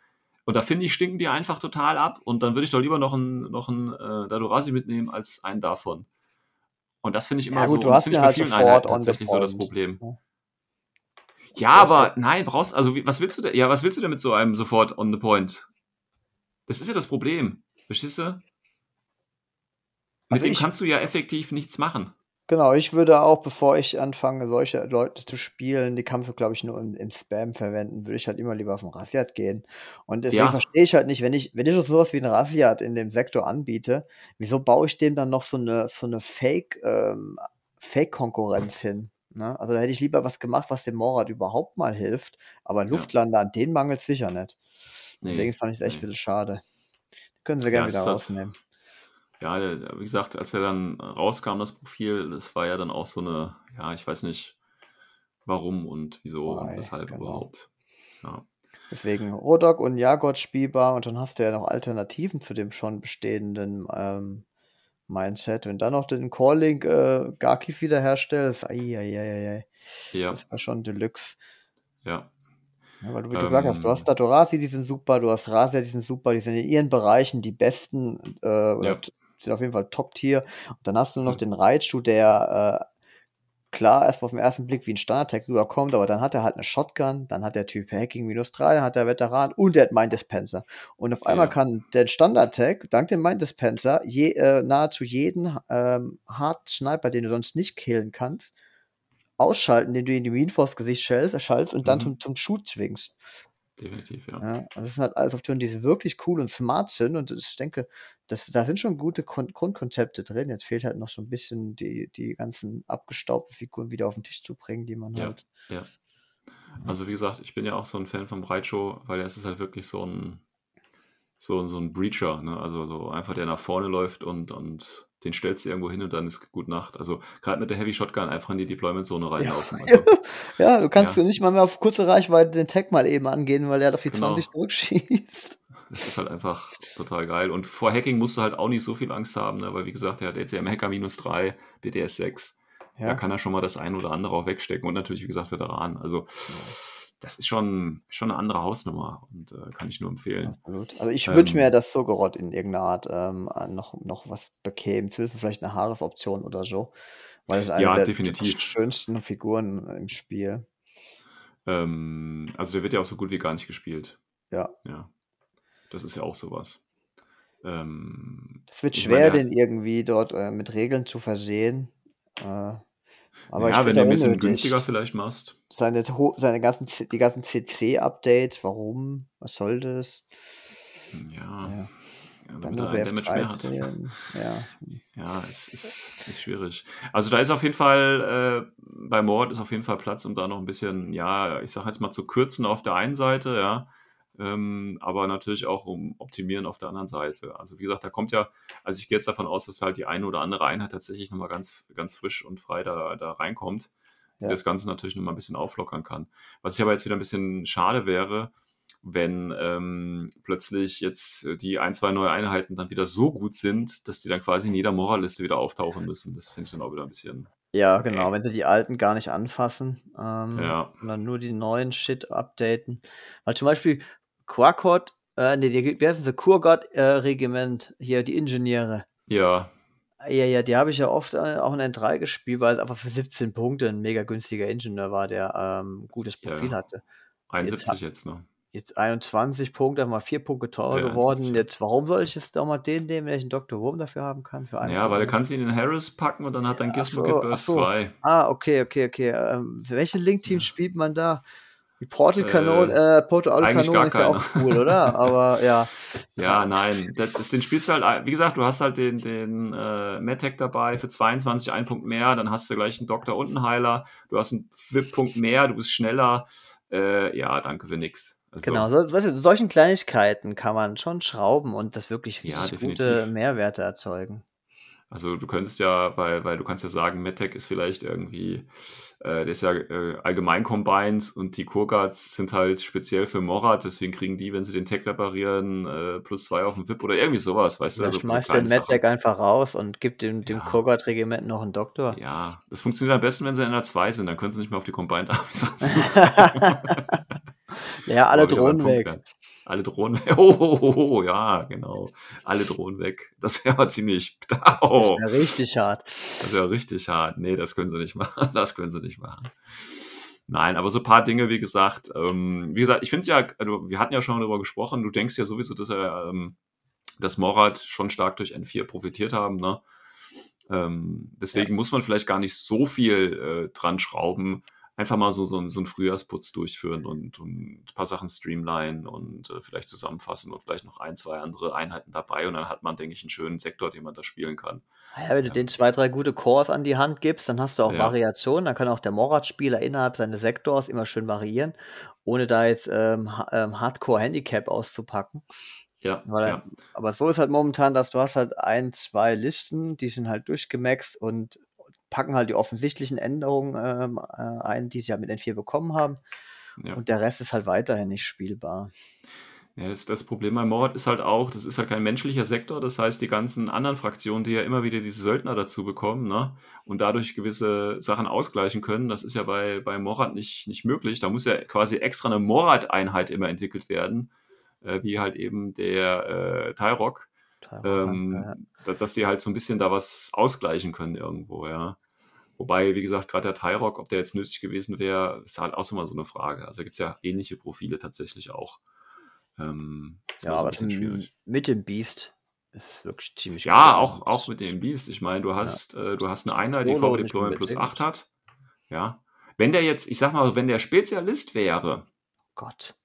Und da finde ich, stinken die einfach total ab. Und dann würde ich doch lieber noch einen, noch einen äh, Dadorasi mitnehmen als einen davon. Und das finde ich immer Ja, so, gut, du und das hast finde ich bei halt vielen sofort Einheiten tatsächlich so das. Problem. ne? Ja, hast aber nein, brauchst, also wie, was willst du denn, ja, was willst du denn mit so einem sofort on the point? Das ist ja das Problem. Verstehst du? Mit also dem kannst du ja effektiv nichts machen. Genau, ich würde auch, bevor ich anfange, solche Leute zu spielen, die du, glaube ich, nur im, im Spam verwenden, würde ich halt immer lieber auf den Rasiat gehen. Und deswegen Ja, verstehe ich halt nicht, wenn ich, wenn ich sowas wie ein Rasiat in dem Sektor anbiete, wieso baue ich dem dann noch so eine, so eine Fake, ähm, Fake-Konkurrenz hin? Ne? Also da hätte ich lieber was gemacht, was dem Morat überhaupt mal hilft, aber ein ja, Luftlander, an den mangelt es sicher nicht. Deswegen nee, fand ich es echt ein nee. bisschen schade. Können sie Ja, gerne es wieder halt, rausnehmen. Ja, wie gesagt, als er dann rauskam, das Profil, das war ja dann auch so eine, ja, ich weiß nicht, warum und wieso und Why, weshalb genau. überhaupt. Ja, Deswegen Rodok und Jagot spielbar und dann hast du ja noch Alternativen zu dem schon bestehenden ähm, Mindset. Wenn dann noch den Calling äh, Garkis wiederherstellst, eieieiei, ja, das war schon Deluxe. ja. Ja, weil du, wie du gesagt hast, du hast Ähm, Datorasi, die sind super, du hast Rasia, die sind super, die sind in ihren Bereichen die besten äh, oder ja. Sind auf jeden Fall Top-Tier. Und dann hast du noch den Raichu, der äh, klar erstmal auf den ersten Blick wie ein Standard-Tag rüberkommt, aber dann hat er halt eine Shotgun, dann hat der Typ Hacking minus 3, dann hat der Veteran und der hat Mind Dispenser. Und auf einmal ja, kann der Standard-Tag, dank dem Mind Dispenser, je, äh, nahezu jeden ähm, harten Sniper, den du sonst nicht killen kannst, ausschalten, den du in die Reinforce Gesicht schältst, schaltest und dann mhm, zum, zum Shoot zwingst. Definitiv, ja. Ja, also das sind halt alles Optionen, die wirklich cool und smart sind und ich denke, das, da sind schon gute Kon Grundkonzepte drin. Jetzt fehlt halt noch so ein bisschen die, die ganzen abgestaubten Figuren wieder auf den Tisch zu bringen, die man Ja, halt. ja. Ja, Also wie gesagt, ich bin ja auch so ein Fan von Breitshow, weil er ist halt wirklich so ein, so, so ein Breacher, ne? Also so einfach, der nach vorne läuft und, und den stellst du irgendwo hin und dann ist gut Nacht. Also gerade mit der Heavy Shotgun einfach in die Deployment-Zone ja, reinlaufen. Also, ja, du kannst ja, nicht mal mehr auf kurze Reichweite den Tag mal eben angehen, weil der auf die 20 genau. zurückschießt. Das ist halt einfach total geil. Und vor Hacking musst du halt auch nicht so viel Angst haben, ne? weil wie gesagt, er hat jetzt ja im Hacker minus 3, BDS 6. Da Ja, kann er schon mal das ein oder andere auch wegstecken und natürlich, wie gesagt, Veteran. Also ja. Das ist schon, schon eine andere Hausnummer und äh, kann ich nur empfehlen. Absolut. Also ich wünsche mir, Ähm, dass Sogorot in irgendeiner Art ähm, äh, noch, noch was bekäme. Zumindest vielleicht eine Haaresoption oder so. Weil es eine ja, der definitiv. schönsten Figuren im Spiel. Ähm, also der wird ja auch so gut wie gar nicht gespielt. Ja. Ja, das ist ja auch sowas. Ähm, Es wird meine, schwer, hat, den irgendwie dort äh, mit Regeln zu versehen. Äh, aber ich naja, wenn du ein bisschen günstiger unnötig. vielleicht machst. Seine, seine ganzen, die ganzen CC-Updates, warum? Was soll das? Ja, Ja. ja Dann nur er Damage mehr hat. BF13. Ja. Ja, es ist, ist schwierig. Also da ist auf jeden Fall, äh, bei Mord ist auf jeden Fall Platz, um da noch ein bisschen, ja, ich sag jetzt mal zu kürzen auf der einen Seite, ja, ähm, aber natürlich auch um optimieren auf der anderen Seite. Also wie gesagt, da kommt ja, also ich gehe jetzt davon aus, dass halt die eine oder andere Einheit tatsächlich nochmal ganz, ganz frisch und frei da, da reinkommt. Ja. das Ganze natürlich nochmal ein bisschen auflockern kann. Was ich aber jetzt wieder ein bisschen schade wäre, wenn ähm, plötzlich jetzt die ein, zwei neue Einheiten dann wieder so gut sind, dass die dann quasi in jeder Moraliste wieder auftauchen müssen. Das finde ich dann auch wieder ein bisschen. Ja, genau, wenn sie die alten gar nicht anfassen, ähm, Ja. sondern nur die neuen Shit updaten. Weil zum Beispiel Quakot, äh, nee, die, wer sind sie? Kurgat-Regiment, hier, die Ingenieure. Ja, Ja, ja, die habe ich ja oft äh, auch in N3 gespielt, weil es einfach für 17 Punkte ein mega günstiger Ingenieur war, der ähm, gutes Ja. Profil hatte. 71 jetzt, ne? Jetzt 21 Punkte, mal vier Punkte teurer Ja, geworden. 21. Jetzt, warum soll ich jetzt doch mal den nehmen, wenn ich einen Dr. Wurm dafür haben kann? Für einen Ja, weil du kannst ihn in Harris packen und dann hat dein Gizmo so, ach Burst so. 2. Ah, okay, okay, okay. Ähm, für welche Link-Teams spielt man da? Die Portal Äh, Kanone, äh, Portal gar ist ja auch cool, oder? Aber ja. Ja, nein, das, das, den spielst du halt, wie gesagt, du hast halt den, den äh, Medtech dabei für 22, ein Punkt mehr, dann hast du gleich einen Doktor und einen Heiler, du hast einen VIP-Punkt mehr, du bist schneller. Äh, ja, danke für nix. Also, Genau, so, so, solchen Kleinigkeiten kann man schon schrauben und das wirklich Ja, richtig definitiv. gute Mehrwerte erzeugen. Also du könntest ja, weil, weil du kannst ja sagen, MedTech ist vielleicht irgendwie, äh, der ist ja äh, allgemein combined und die Kurgats sind halt speziell für Morat, deswegen kriegen die, wenn sie den Tech reparieren, äh, plus zwei auf den VIP oder irgendwie sowas, weißt du? Oder Also so schmeißt den MedTech einfach raus und gibt dem, dem Ja. Kurgat-Regiment noch einen Doktor. Ja, das funktioniert am besten, wenn sie in der 2 sind, dann können sie nicht mehr auf die Combined Armies ja, alle Drohnen weg. werden. Alle Drohnen weg. Oh, oh, oh, oh, ja, genau. Alle Drohnen weg. Das wäre aber ziemlich. Das Oh, wäre richtig hart. das wäre richtig hart. Nee, das können sie nicht machen. Das können sie nicht machen. Nein, aber so ein paar Dinge, wie gesagt, ähm, wie gesagt, ich finde es ja, also wir hatten ja schon darüber gesprochen, du denkst ja sowieso, dass er, ähm, dass Morat schon stark durch N4 profitiert haben, ne? Ähm, deswegen muss man vielleicht gar nicht so viel äh, dran schrauben. Einfach mal so, so, so einen Frühjahrsputz durchführen und, und ein paar Sachen streamline und äh, vielleicht zusammenfassen und vielleicht noch ein, zwei andere Einheiten dabei. Und dann hat man, denke ich, einen schönen Sektor, den man da spielen kann. Ja, wenn du Ja. den zwei, drei gute Cores an die Hand gibst, dann hast du auch Ja. Variationen. Dann kann auch der Morat-Spieler innerhalb seines Sektors immer schön variieren, ohne da jetzt ähm, ähm, Hardcore-Handicap auszupacken. Ja, Weil, ja. Aber so ist halt momentan, dass du hast halt ein, zwei Listen, die sind halt durchgemaxt und packen halt die offensichtlichen Änderungen ähm, äh, ein, die sie ja mit N4 bekommen haben. ja. Und der Rest ist halt weiterhin nicht spielbar. Ja, das, das Problem bei Morat ist halt auch, das ist halt kein menschlicher Sektor, das heißt, die ganzen anderen Fraktionen, die ja immer wieder diese Söldner dazu bekommen, ne, und dadurch gewisse Sachen ausgleichen können, das ist ja bei, bei Morat nicht, nicht möglich. Da muss ja quasi extra eine Morat-Einheit immer entwickelt werden, äh, wie halt eben der äh, Tyrok, ähm, Ja. dass die halt so ein bisschen da was ausgleichen können irgendwo, ja. Wobei, wie gesagt, gerade der Tyrok, ob der jetzt nötig gewesen wäre, ist halt auch so mal so eine Frage. Also gibt es ja ähnliche Profile tatsächlich auch. Ähm, Ja, aber ein mit dem Beast ist es wirklich ziemlich Ja, auch, auch mit dem Beast. Ich meine, du hast, äh, du hast eine Einheit, die VW Deployment plus unbedingt. 8 hat. Ja. Wenn der jetzt, ich sag mal, wenn der Spezialist wäre, Gott.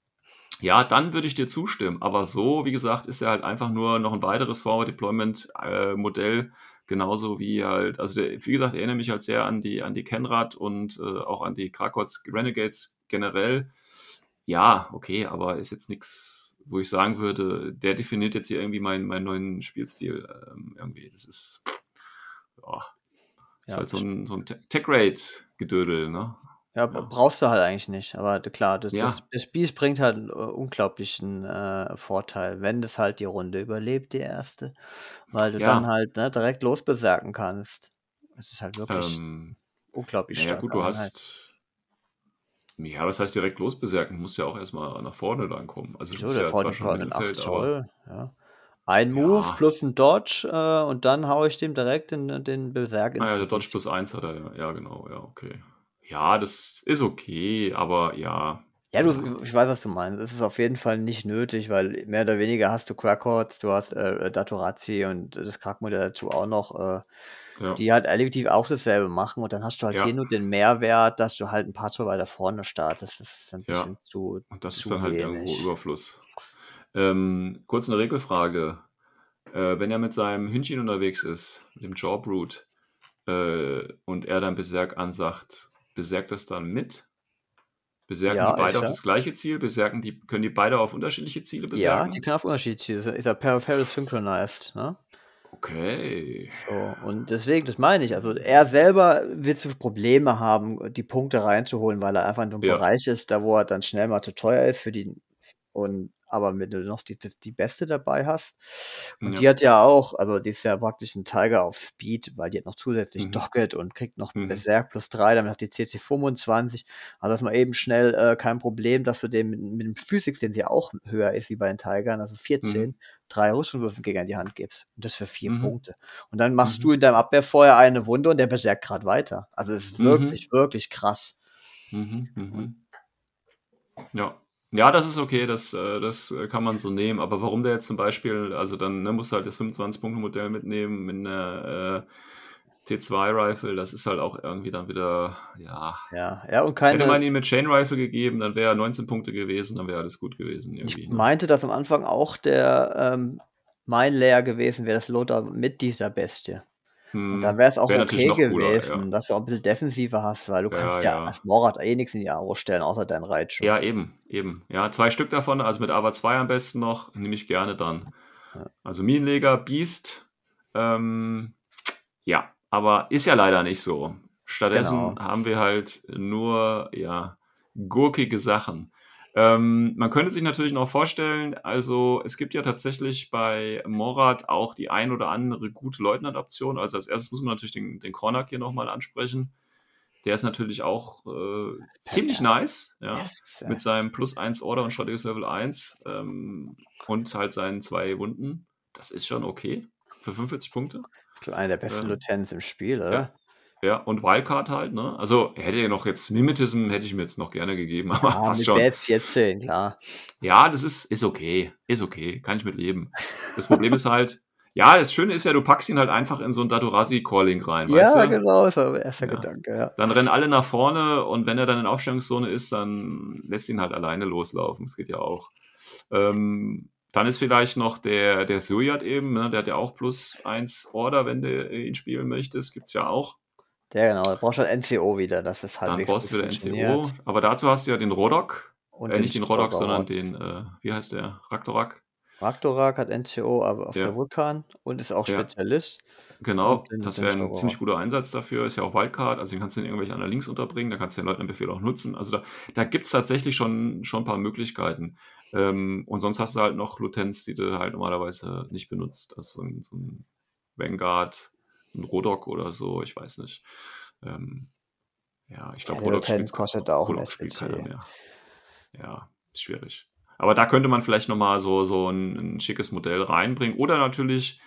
ja, dann würde ich dir zustimmen. Aber so, wie gesagt, ist er halt einfach nur noch ein weiteres Forward Deployment äh, Modell, genauso wie halt, also der, wie gesagt, erinnere mich halt sehr an die, an die Kenrad und äh, auch an die Krakots Renegades generell. Ja, okay, aber ist jetzt nichts, wo ich sagen würde, der definiert jetzt hier irgendwie meinen, meinen neuen Spielstil ähm, irgendwie. Das ist, ja, ist Ja, halt so ein, so ein Tech-Rate-Gedödel, ne? Ja, Ja. brauchst du halt eigentlich nicht. Aber d- klar, das, Ja. das, das Beast bringt halt einen äh, unglaublichen äh, Vorteil, wenn das halt die Runde überlebt, die erste. Weil du Ja. dann halt ne, direkt losbeserken kannst. Es ist halt wirklich Ähm, unglaublich stark. gut, du hast. Ja, was heißt direkt losbeserken? Du musst ja auch erstmal nach vorne dann kommen. Also, du So, bist der ja zwar schon im Deployment 8 Mittelfeld, aber. Zoll, ja. Ein Move Ja. plus ein Dodge äh, und dann haue ich dem direkt den, den Berserk ins Ah ja, der Dodge Gesicht. plus 1 hat er ja. Ja, genau, ja, okay. Ja, das ist okay, aber ja. Ja, du, Ja. ich weiß, was du meinst. Es ist auf jeden Fall nicht nötig, weil mehr oder weniger hast du Crackhorts, du hast äh, Datorazzi und das Crack-Modell dazu auch noch, äh, Ja, die halt effektiv auch dasselbe machen und dann hast du halt Ja. hier nur den Mehrwert, dass du halt ein paar Zoll weiter vorne startest. Das ist ein Ja. bisschen zu, und das zu ist dann halt irgendwo wenig. Überfluss. Ähm, kurz eine Regelfrage. Äh, wenn er mit seinem Hündchen unterwegs ist, mit dem Jawbrute, äh, und er dann Berserk ansagt, berserkt das dann mit? Berserken Ja, die beide auf ja. das gleiche Ziel? Berserken die, können die beide auf unterschiedliche Ziele Ja, berserken? die können auf Unterschied ziehen. Ist ja peripheral synchronized, ne? Okay. So, und deswegen, das meine ich. Also er selber wird so Probleme haben, die Punkte reinzuholen, weil er einfach in so einem Ja. Bereich ist, da wo er dann schnell mal zu teuer ist für die und aber wenn du noch die, die beste dabei hast. Und Ja. die hat ja auch, also die ist ja praktisch ein Tiger auf Speed, weil die hat noch zusätzlich Mhm. Docket und kriegt noch Mhm. Berserk plus 3, damit hat die CC 25. Also das ist mal eben schnell äh, kein Problem, dass du den mit, mit dem Physics, den sie auch höher ist wie bei den Tigern, also 14, drei Rüstungswürfen gegen die Hand gibst. Und das für vier Mhm. Punkte. Und dann machst Mhm. du in deinem Abwehrfeuer eine Wunde und der berserkt gerade weiter. Also es ist Mhm. wirklich, wirklich krass. Mhm, mhm. Ja. Ja, das ist okay, das, äh, das äh, kann man so nehmen. Aber warum der jetzt zum Beispiel, also dann ne, musst du halt das 25-Punkte-Modell mitnehmen mit einer äh, T2-Rifle, das ist halt auch irgendwie dann wieder, ja. Ja, ja, und Hätte man keine. ihn mit Chain Rifle gegeben, dann wäre er 19 Punkte gewesen, dann wäre alles gut gewesen irgendwie. Ich ne? meinte, dass am Anfang auch der ähm, mein Layer gewesen wäre, das Lothar mit dieser Bestie. Und Hm, dann wäre es auch wär okay noch cooler, gewesen, ja. dass du auch ein bisschen defensiver hast, weil du Ja, kannst ja, ja. als Morat eh nichts in die Aro stellen, außer dein Reitschuh. Ja, eben, eben. Ja, zwei Stück davon, also mit AVA 2 am besten noch, nehme ich gerne dann. Also Minenleger, Beast, ähm, ja, aber ist ja leider nicht so. Stattdessen Genau. haben wir halt nur, ja, gurkige Sachen. Ähm, man könnte sich natürlich noch vorstellen, also es gibt ja tatsächlich bei Morat auch die ein oder andere gute Leutnant-Option. Also als erstes muss man natürlich den, den Kornak hier nochmal ansprechen. Der ist natürlich auch äh, ziemlich nice. Ja Yes. mit seinem plus 1 Order und strategisches Level 1 ähm, und halt seinen zwei Wunden. Das ist schon okay für 45 Punkte. Ich glaube, einer der besten Ja. Lieutenants im Spiel, oder? Ja. Ja, und Wildcard halt, ne? Also hätte er noch jetzt Mimetism, hätte ich mir jetzt noch gerne gegeben, aber Ah, passt mit schon. Bats 14, klar. Ja, das ist, ist okay. Ist okay. Kann ich mit leben. Das Problem ist halt, ja, das Schöne ist ja, du packst ihn halt einfach in so ein Datorasi-Calling rein, weißt Ja, du? genau, das war mein erster Ja. Gedanke, ja. Dann rennen alle nach vorne und wenn er dann in Aufstellungszone ist, dann lässt ihn halt alleine loslaufen. Das geht ja auch. Ähm, dann ist vielleicht noch der, der Suyat eben, ne? der hat ja auch plus 1 Order, wenn du ihn spielen möchtest. Gibt's ja auch. Der genau, da brauchst du halt NCO wieder, dass es Dann halbwegs brauchst du wieder NCO. Aber dazu hast du ja den Rodok. Und Äh, nicht den Rodok, sondern den, äh, wie heißt der? Raktorak. Raktorak hat NCO aber auf Ja. der Vulkan und ist auch Ja. Spezialist. Genau, den- das den wäre ein ziemlich guter Einsatz dafür. Ist ja auch Wildcard, also den kannst du in irgendwelche anderen Links unterbringen, da kannst du den Leutnantbefehl auch nutzen. Also da, da gibt es tatsächlich schon, schon ein paar Möglichkeiten. Ähm, und sonst hast du halt noch Lieutenants, die du halt normalerweise nicht benutzt. Also so ein, so ein Vanguard, ein Rodok oder so, ich weiß nicht. Ähm, ja, ich glaube, Ja, Rodok spielt, kostet auch ein Rodok spielt keiner mehr. Ja, schwierig. Aber da könnte man vielleicht nochmal so, so ein, ein schickes Modell reinbringen. Oder natürlich,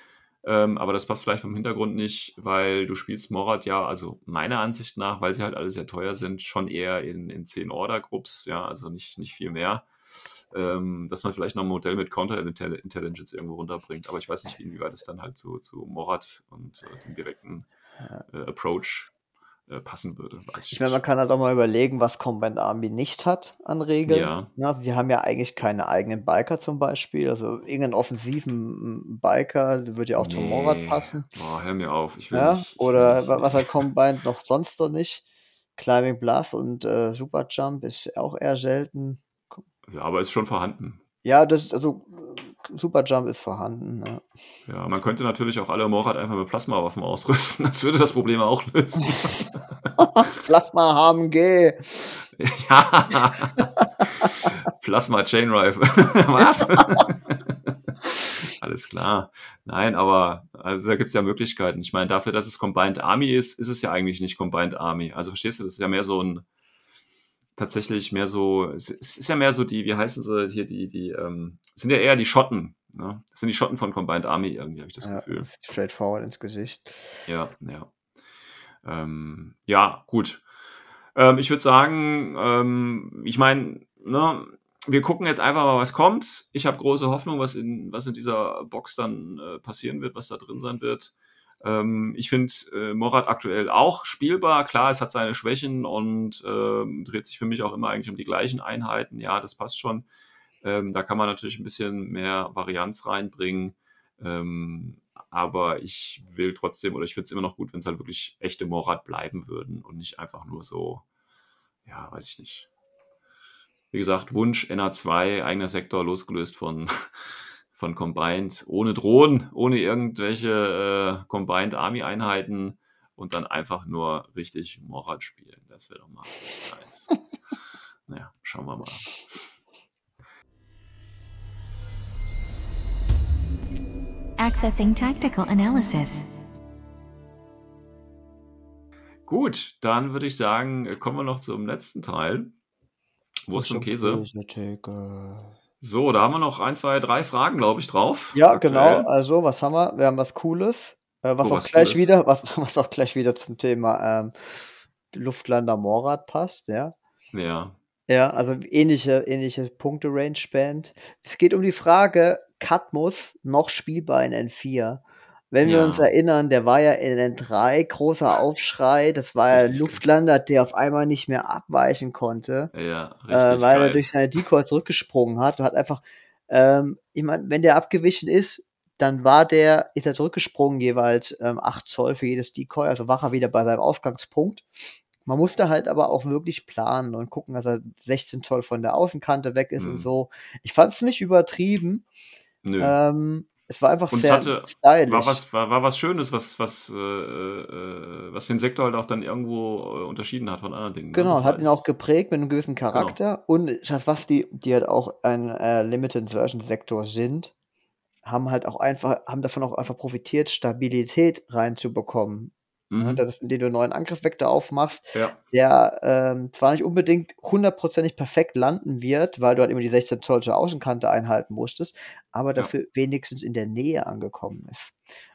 ähm, aber das passt vielleicht vom Hintergrund nicht, weil du spielst Morat ja, also meiner Ansicht nach, weil sie halt alle sehr teuer sind, schon eher in, in 10 Order-Groups, ja, also nicht, nicht viel mehr. Ähm, dass man vielleicht noch ein Modell mit Counter-Intelligence irgendwo runterbringt. Aber ich weiß nicht, inwieweit es dann halt zu, zu Morat und äh, dem direkten äh, Approach äh, passen würde. Weiß Ich meine, man kann halt auch mal überlegen, was Combined Army nicht hat an Regeln. Ja. Also die haben ja eigentlich keine eigenen Biker zum Beispiel. Also irgendeinen offensiven Biker würde ja auch zum Morat Nee. passen. Boah, hör mir auf. Ich will Ja, nicht. ich oder nicht, wa- was nee. halt Combined noch sonst noch nicht. Climbing Blast und äh, Super Jump ist auch eher selten. Ja, aber ist schon vorhanden. Ja, das ist also Super Jump ist vorhanden. Ja. Ja, man könnte natürlich auch alle Morat einfach mit Plasmawaffen ausrüsten. Das würde das Problem auch lösen. Plasma HMG. ja. Plasma Chain Rifle. Was? Alles klar. Nein, aber also da gibt es ja Möglichkeiten. Ich meine, dafür, dass es Combined Army ist, ist es ja eigentlich nicht Combined Army. Also verstehst du, das ist ja mehr so ein tatsächlich mehr so, es ist ja mehr so die, wie heißen sie hier, die, die, ähm, sind ja eher die Schotten. Ne? Das sind die Schotten von Combined Army irgendwie, habe ich das Ja, Gefühl. straightforward ins Gesicht. Ja, ja. Ähm, ja, gut. Ähm, ich würde sagen, ähm, ich meine, ne, wir gucken jetzt einfach mal, was kommt. Ich habe große Hoffnung, was in, was in dieser Box dann äh, passieren wird, was da drin sein wird. Ähm, ich finde äh, Morat aktuell auch spielbar. Klar, es hat seine Schwächen und ähm, dreht sich für mich auch immer eigentlich um die gleichen Einheiten. Ja, das passt schon. Ähm, da kann man natürlich ein bisschen mehr Varianz reinbringen. Ähm, aber ich will trotzdem, oder ich finde es immer noch gut, wenn es halt wirklich echte Morat bleiben würden und nicht einfach nur so, ja, weiß ich nicht. Wie gesagt, Wunsch NA2, eigener Sektor, losgelöst von, von Combined, ohne Drohnen, ohne irgendwelche äh, Combined Army-Einheiten und dann einfach nur richtig Morat spielen. Das wäre doch mal nice. naja, schauen wir mal. Accessing tactical analysis. Gut, dann würde ich sagen, kommen wir noch zum letzten Teil. Wurst und Käse. So, da haben wir noch ein, zwei, drei Fragen, glaube ich, drauf. Ja, aktuell. genau. Also, was haben wir? Wir haben was Cooles. Äh, was Oh, auch was gleich Cooles. wieder, was, was auch gleich wieder zum Thema ähm, Luftlander Morad passt, ja. Ja, Ja, also ähnliche, ähnliche Punkte-Range-Band. Es geht um die Frage, Katmus noch spielbar in N4? Wenn wir Ja. uns erinnern, der war ja in N3 großer Aufschrei. Das war ja ein Luftlander, der auf einmal nicht mehr abweichen konnte, ja, richtig äh, weil geil. er durch seine Decoys zurückgesprungen hat und hat einfach, ähm, ich meine, wenn der abgewichen ist, dann war der, ist er zurückgesprungen jeweils ähm, 8 Zoll für jedes Decoy, also war er wieder bei seinem Ausgangspunkt. Man musste halt aber auch wirklich planen und gucken, dass er 16 Zoll von der Außenkante weg ist Mhm. und so. Ich fand es nicht übertrieben. Nö. Ähm, es war einfach Und sehr hatte- stylisch. war was, war, war was Schönes, was, was, äh, äh, was den Sektor halt auch dann irgendwo äh, unterschieden hat von anderen Dingen. ne? Genau, Das hat ihn auch geprägt mit einem gewissen Charakter. Und Schaswasti, die halt auch ein äh, Limited Version Sektor sind, haben halt auch einfach, haben davon auch einfach profitiert, Stabilität reinzubekommen. Mhm. Ne, indem du einen neuen Angriffsvektor aufmachst, Ja, der ähm, zwar nicht unbedingt hundertprozentig perfekt landen wird, weil du halt immer die 16 Zoll Außenkante einhalten musstest, aber dafür wenigstens in der Nähe angekommen ist.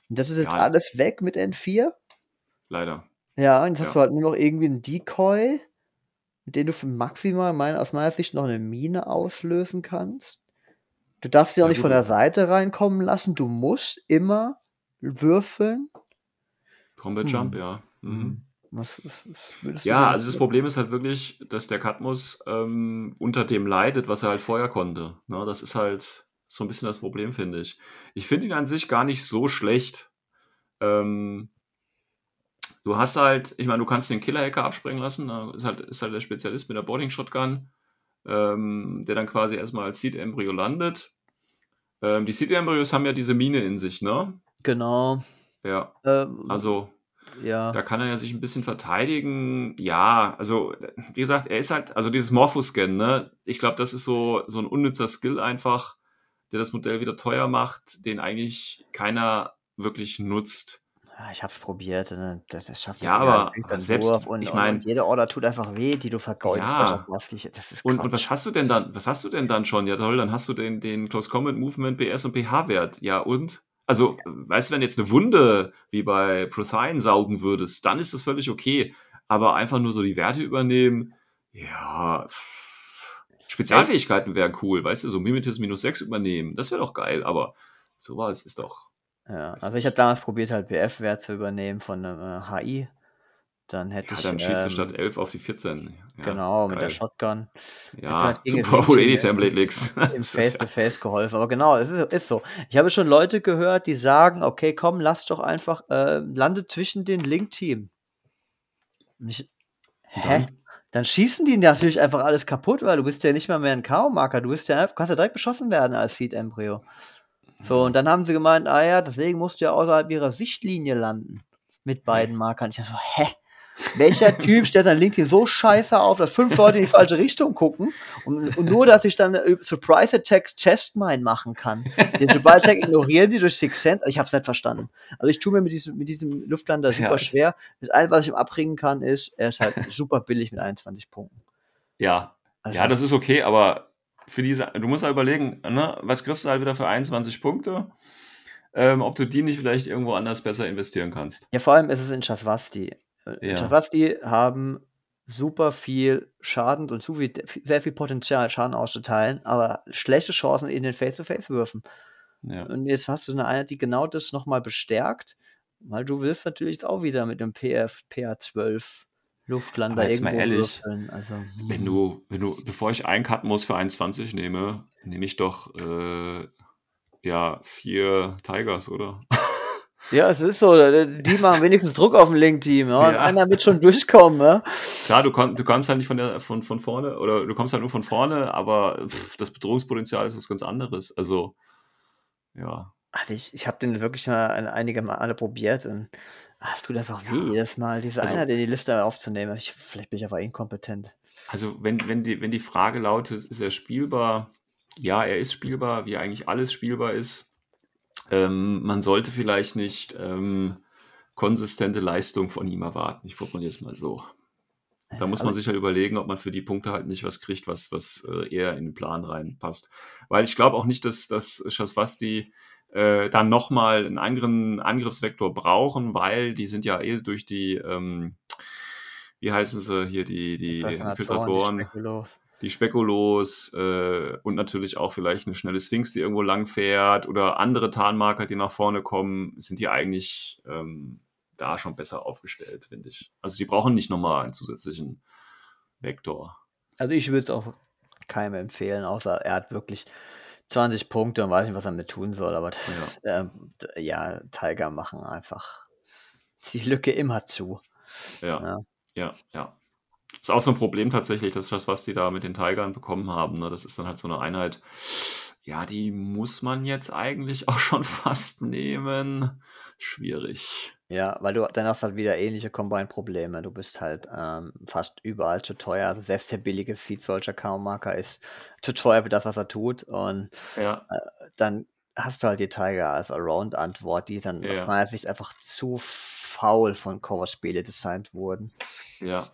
Und das ist jetzt Ja. alles weg mit N4. leider. Ja, und jetzt Ja. hast du halt nur noch irgendwie einen Decoy, mit dem du für maximal, mein, aus meiner Sicht, noch eine Mine auslösen kannst. Du darfst sie auch Ja, nicht von der Seite reinkommen lassen. Du musst immer würfeln. Combat Hm. Jump, ja. Mhm. Was, was, was du Ja, also das Problem ist halt wirklich, dass der Katmus ähm, unter dem leidet, was er halt vorher konnte. Ne, das ist halt so ein bisschen das Problem, finde ich. Ich finde ihn an sich gar nicht so schlecht. Ähm, du hast halt, ich meine, du kannst den Killer-Hacker abspringen lassen. ne, Ist halt, ist halt der Spezialist mit der Boarding-Shotgun, ähm, der dann quasi erstmal als Seed-Embryo landet. Ähm, die Seed-Embryos haben ja diese Mine in sich, ne? Genau. Ja, Ähm, also ja. da kann er ja sich ein bisschen verteidigen. Ja, also, wie gesagt, er ist halt, also dieses Morphoscan, ne? Ich glaube, das ist so, so ein unnützer Skill einfach, der das Modell wieder teuer macht, den eigentlich keiner wirklich nutzt. Ja, ich hab's probiert. Ne? Das, das schafft Ja, nicht. aber selbst- und, ich und, mein- und jede Order tut einfach weh, die du vergeudest. Ja. Das ist Und, und was hast du denn dann? Was hast du denn dann schon? Ja, toll, dann hast du den, den Close Combat Movement, BS und PH-Wert. Ja, und? Also, weißt du, wenn du jetzt eine Wunde wie bei Prothine saugen würdest, dann ist das völlig okay. Aber einfach nur so die Werte übernehmen, ja. pff. Spezialfähigkeiten wären cool, weißt du, so Mimetis minus 6 übernehmen, das wäre doch geil, aber sowas ist doch. Ja, also ich habe damals probiert, halt BF-Wert zu übernehmen von einem äh, HI. Dann hätte Ja, ich. dann schießt du ähm, statt 11 auf die 14. Ja, genau, mit der geil. Shotgun. Ja, halt super, du eh die Template legst. Im Face-to-Face geholfen. Aber genau, es ist, ist so. Ich habe schon Leute gehört, die sagen, okay, komm, lass doch einfach, äh, lande zwischen den Link-Team. Hä? dann? Dann schießen die natürlich einfach alles kaputt, weil du bist ja nicht mal mehr ein K.O.-Marker. Du bist ja, kannst ja direkt beschossen werden als Seed-Embryo. So, und dann haben sie gemeint, ah ja, deswegen musst du ja außerhalb ihrer Sichtlinie landen. Mit beiden Markern. Ich dachte so, hä? Welcher Typ stellt sein LinkedIn so scheiße auf, dass fünf Leute in die falsche Richtung gucken und, und nur, dass ich dann äh, Surprise Attacks Chestmine machen kann. Den Surprise Attack ignorieren sie durch Six Sense. Ich hab's nicht verstanden. Also ich tue mir mit diesem, mit diesem Luftlander super Ja. schwer. Das Einzige, was ich ihm abbringen kann, ist, er ist halt super billig mit 21 Punkten. Ja, Also, Ja, das ist okay, aber für diese, du musst halt überlegen, ne, was kriegst du halt wieder für 21 Punkte, ähm, ob du die nicht vielleicht irgendwo anders besser investieren kannst. Ja, vor allem ist es in Chaswasti. Äh, Ja. Haben super viel Schaden und zu viel, sehr viel Potenzial, Schaden auszuteilen, aber schlechte Chancen in den Face-to-Face-Würfen. Ja. Und jetzt hast du eine Einheit, die genau das nochmal bestärkt, weil du willst natürlich auch wieder mit einem PF, PA12 Luftlander Aber jetzt mal irgendwo ehrlich, würfeln. Also, Wenn du, wenn du, bevor ich einen Cut muss für 21 nehme, nehme ich doch äh, ja vier Tigers, oder? Ja, es ist so, die machen wenigstens Druck auf dem Link-Team. Ja? Und Ja. einer wird schon durchkommen. Ja? Klar, du, kon, du kannst halt nicht von, der, von, von vorne, oder du kommst halt nur von vorne, aber pff, das Bedrohungspotenzial ist was ganz anderes. Also, ja. Also ich, ich habe den wirklich mal ein- einige Male probiert und ah, es tut einfach weh, Ja. jedes Mal diese Also- Einheit in die Liste aufzunehmen. Ich, vielleicht bin ich aber inkompetent. Also wenn, wenn, die, wenn die Frage lautet, ist er spielbar? Ja, er ist spielbar, wie eigentlich alles spielbar ist. Ähm, man sollte vielleicht nicht ähm, konsistente Leistung von ihm erwarten. Ich formuliere es mal so. Da muss man Also- sich halt überlegen, ob man für die Punkte halt nicht was kriegt, was, was äh, eher in den Plan reinpasst. Weil ich glaube auch nicht, dass, dass Schaswasti äh, dann nochmal einen anderen Angriffsvektor brauchen, weil die sind ja eh durch die, ähm, wie heißen sie hier, die, die Infiltratoren, die. Die Spekulos äh, und natürlich auch vielleicht eine schnelle Sphinx, die irgendwo lang fährt oder andere Tarnmarker, die nach vorne kommen, sind die eigentlich ähm, da schon besser aufgestellt, finde ich. Also die brauchen nicht nochmal einen zusätzlichen Vektor. Also ich würde es auch keinem empfehlen, außer er hat wirklich 20 Punkte und weiß nicht, was er mit tun soll. Aber das Ja. ist, d- ja, Tiger machen einfach die Lücke immer zu. Ja, Ja. ja, ja. Ist auch so ein Problem tatsächlich, dass das, was die da mit den Tigern bekommen haben, ne, das ist dann halt so eine Einheit, ja, die muss man jetzt eigentlich auch schon fast nehmen. Schwierig. Ja, weil du dann hast halt wieder ähnliche Combine-Probleme. Du bist halt ähm, fast überall zu teuer. Also selbst der billige Seed solcher Marker ist zu teuer für das, was er tut. Und Ja, dann hast du halt die Tiger als Around-Antwort, die dann Ja. aus meiner Sicht einfach zu faul von Cover-Spiele designt wurden. ja.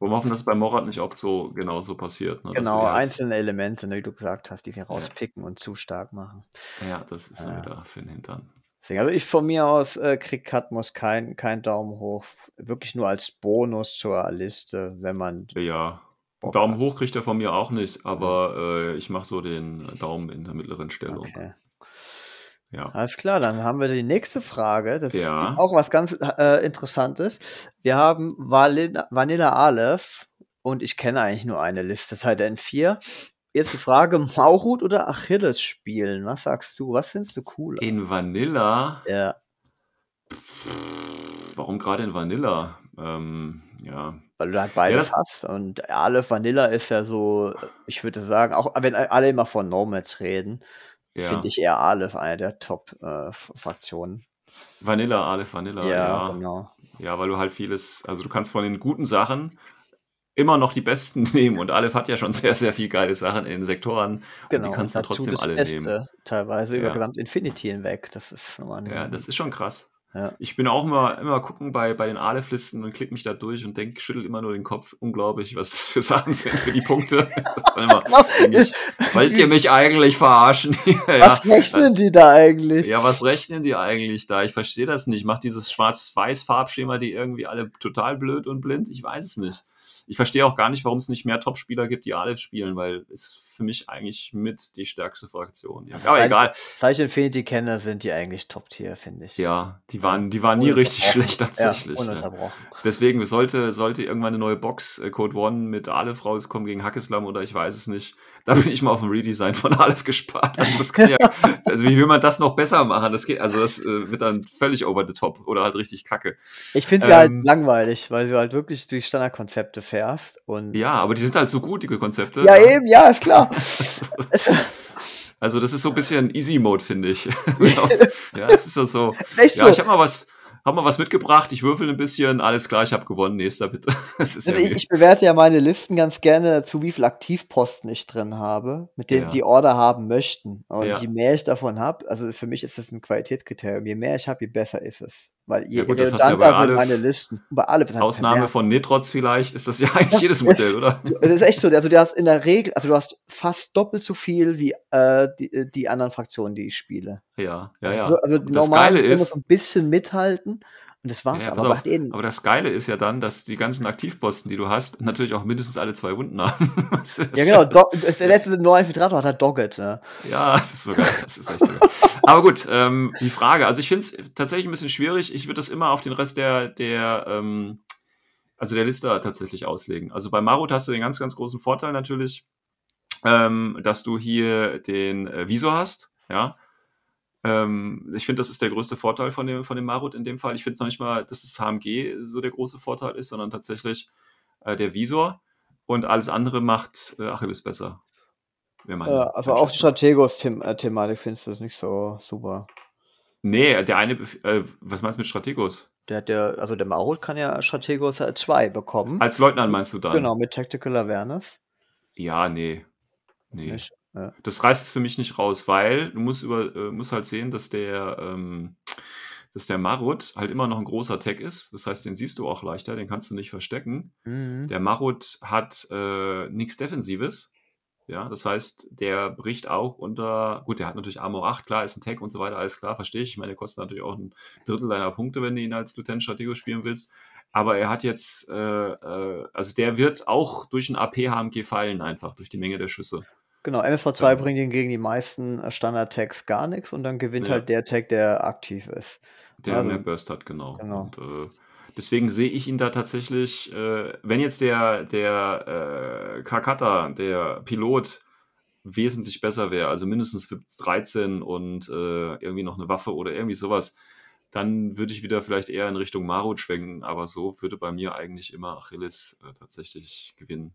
Wir hoffen, dass bei Morat nicht auch so genau so passiert. Ne? Genau, einzelne Elemente, ne, wie du gesagt hast, die sie rauspicken und zu stark machen. Ja, das ist dann Ja. wieder für den Hintern. Also ich von mir aus äh, krieg Katmos kein, kein Daumen hoch. Wirklich nur als Bonus zur Liste, wenn man Ja. Bock Daumen hat. hoch kriegt er von mir auch nicht, aber äh, ich mache so den Daumen in der mittleren Stellung. Okay. Ja. Alles klar, dann haben wir die nächste Frage. Das Ja. ist auch was ganz äh, Interessantes. Wir haben Vanilla, Vanilla Aleph und ich kenne eigentlich nur eine Liste seit N4. Jetzt die Frage, Maurut oder Achilles spielen? Was sagst du? Was findest du cooler? In Vanilla, Ja, warum gerade in Vanilla? Ähm, ja. weil du halt beides das- hast. Und Aleph Vanilla ist ja so, ich würde sagen, auch wenn alle immer von Nomads reden, ja. finde ich eher Aleph eine der Top-Fraktionen. Vanilla, Aleph Vanilla, ja, ja. genau. Ja, weil du halt vieles, also du kannst von den guten Sachen immer noch die besten nehmen und Aleph hat ja schon sehr, sehr viel geile Sachen in den Sektoren Genau, und die kannst du trotzdem alle Beste, nehmen. teilweise über Ja. gesamt Infinity hinweg. Das ist nochmal Ja, das ist schon krass. Ja. Ich bin auch immer, immer gucken bei, bei den Aleph-Listen und klick mich da durch und denk, schüttel immer nur den Kopf. Unglaublich, was das für Sachen sind für die Punkte. Immer, ich, wollt ihr mich eigentlich verarschen? ja, Was rechnen die da eigentlich? Ja, was rechnen die eigentlich da? Ich verstehe das nicht. Macht dieses Schwarz-Weiß-Farbschema die irgendwie alle total blöd und blind? Ich weiß es nicht. Ich verstehe auch gar nicht, warum es nicht mehr Top-Spieler gibt, die Aleph spielen, weil es für mich eigentlich mit die stärkste Fraktion. Ja. Also Aber seit- egal. Seit ich Infinity kenne, sind die eigentlich Top-Tier, finde ich. Ja, die waren, die waren nie richtig schlecht tatsächlich. Ja, ununterbrochen. Deswegen sollte, sollte irgendwann eine neue Box äh, Code One mit Aleph rauskommen gegen Hackeslam oder ich weiß es nicht. Da bin ich mal auf ein Redesign von Aleph gespart. Also, ja, also wie will man das noch besser machen? Das geht, also das äh, wird dann völlig over the top oder halt richtig kacke. Ich finde sie halt Ähm, langweilig, weil du halt wirklich durch Standardkonzepte fährst. Und Ja, aber die sind halt so gut, die Konzepte. ja, eben, ja, ist klar. Also das ist so ein bisschen Easy Mode, finde ich. ja, es ist so, so. Echt Ja, so. ich habe mal was, hab mal was mitgebracht. Ich würfel ein bisschen. Alles klar, ich habe gewonnen. Nächster bitte. Ist Also ja ich, ich bewerte ja meine Listen ganz gerne dazu, wie viel Aktivposten ich drin habe, mit denen Ja. die Order haben möchten. Und Ja. je mehr ich davon habe, also für mich ist das ein Qualitätskriterium, je mehr ich habe, je besser ist es. Weil je Ja gut, ja redundanter Aleph. meine Listen. Bei alle Ausnahme von Netrotz vielleicht ist das ja eigentlich jedes Modell, oder? Es ist echt so, also du hast in der Regel, also du hast fast doppelt so viel wie äh, die, die anderen Fraktionen, die ich spiele. Ja, ja, Also, ja. so- also das normal muss ist, ein bisschen mithalten und das war's. Ja, aber auf, denen, aber das Geile ist ja dann, dass die ganzen Aktivposten, die du hast, natürlich auch mindestens alle zwei Wunden haben. Ja genau, das- Do der letzte neue Infiltrator hat halt Doggett. Ne? Ja, das ist so geil. Das ist echt so geil. Aber gut, ähm, die Frage. Also ich finde es tatsächlich ein bisschen schwierig. Ich würde das immer auf den Rest der, der, ähm, also der Liste tatsächlich auslegen. Also bei Marut hast du den ganz, ganz großen Vorteil natürlich, ähm, dass du hier den äh, Visor hast. Ja. Ähm, ich finde, das ist der größte Vorteil von dem, von dem Marut in dem Fall. Ich finde es noch nicht mal, dass das HMG so der große Vorteil ist, sondern tatsächlich äh, der Visor. Und alles andere macht äh, Achilles besser. Äh, also auch die. Strategos-Thematik findest du das nicht so super. Nee, der eine, äh, was meinst du mit Strategos? Der ja, also der Marut kann ja Strategos 2 bekommen. Als Leutnant meinst du dann? Genau, mit Tactical Awareness. Ja, nee. Nee. Nicht? Ja. Das reißt es für mich nicht raus, weil du musst, über, äh, musst halt sehen, dass der, ähm, dass der Marut halt immer noch ein großer Tag ist. Das heißt, den siehst du auch leichter, den kannst du nicht verstecken. Mhm. Der Marut hat äh, nichts Defensives. Ja, das heißt, der bricht auch unter, gut, der hat natürlich Armor 8, klar, ist ein Tag und so weiter, alles klar, verstehe ich. Ich meine, der kostet natürlich auch ein Drittel deiner Punkte, wenn du ihn als Lieutenant Stratego spielen willst. Aber er hat jetzt, äh, äh, also der wird auch durch ein AP-HMG fallen, einfach durch die Menge der Schüsse. Genau, MSV2 Ähm. bringt hingegen die meisten äh, Standard-Tags gar nichts und dann gewinnt Ja. halt der Tag, der aktiv ist. Der Also- mehr Burst hat, genau. Genau. Und, äh, deswegen sehe ich ihn da tatsächlich, äh, wenn jetzt der, der äh, Kakata, der Pilot, wesentlich besser wäre, also mindestens für 13 und äh, irgendwie noch eine Waffe oder irgendwie sowas, dann würde ich wieder vielleicht eher in Richtung Marut schwenken, aber so würde bei mir eigentlich immer Achilles äh, tatsächlich gewinnen.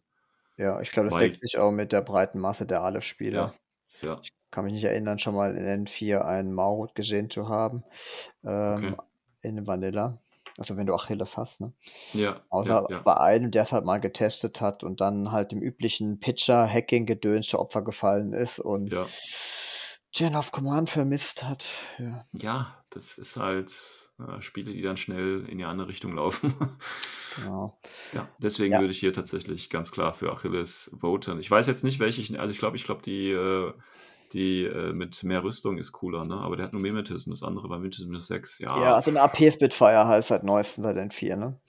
Ja, ich glaube, das Weil- deckt sich auch mit der breiten Masse der Aleph-Spieler. Ja. Ja, Kann mich nicht erinnern, schon mal in N4 einen Maurut gesehen zu haben. Ähm, Okay. In Vanilla. Also wenn du Achilles hast, ne? ja, Außer ja. bei einem, der es halt mal getestet hat und dann halt dem üblichen Pitcher-Hacking-Gedöns zu Opfer gefallen ist und ja. Chain of Command vermisst hat. Ja. ja, das ist halt äh, Spiele, die dann schnell in die andere Richtung laufen. Genau. Ja, deswegen Ja. würde ich hier tatsächlich ganz klar für Achilles voten. Ich weiß jetzt nicht, welche ich, also ich glaube, ich glaube, die, äh, die äh, mit mehr Rüstung ist cooler, ne? Aber der hat nur Mimetis und das andere bei Mimetis minus 6, ja. Ja, also eine AP-Spitfire halt seit neuestem, seit N4, ne?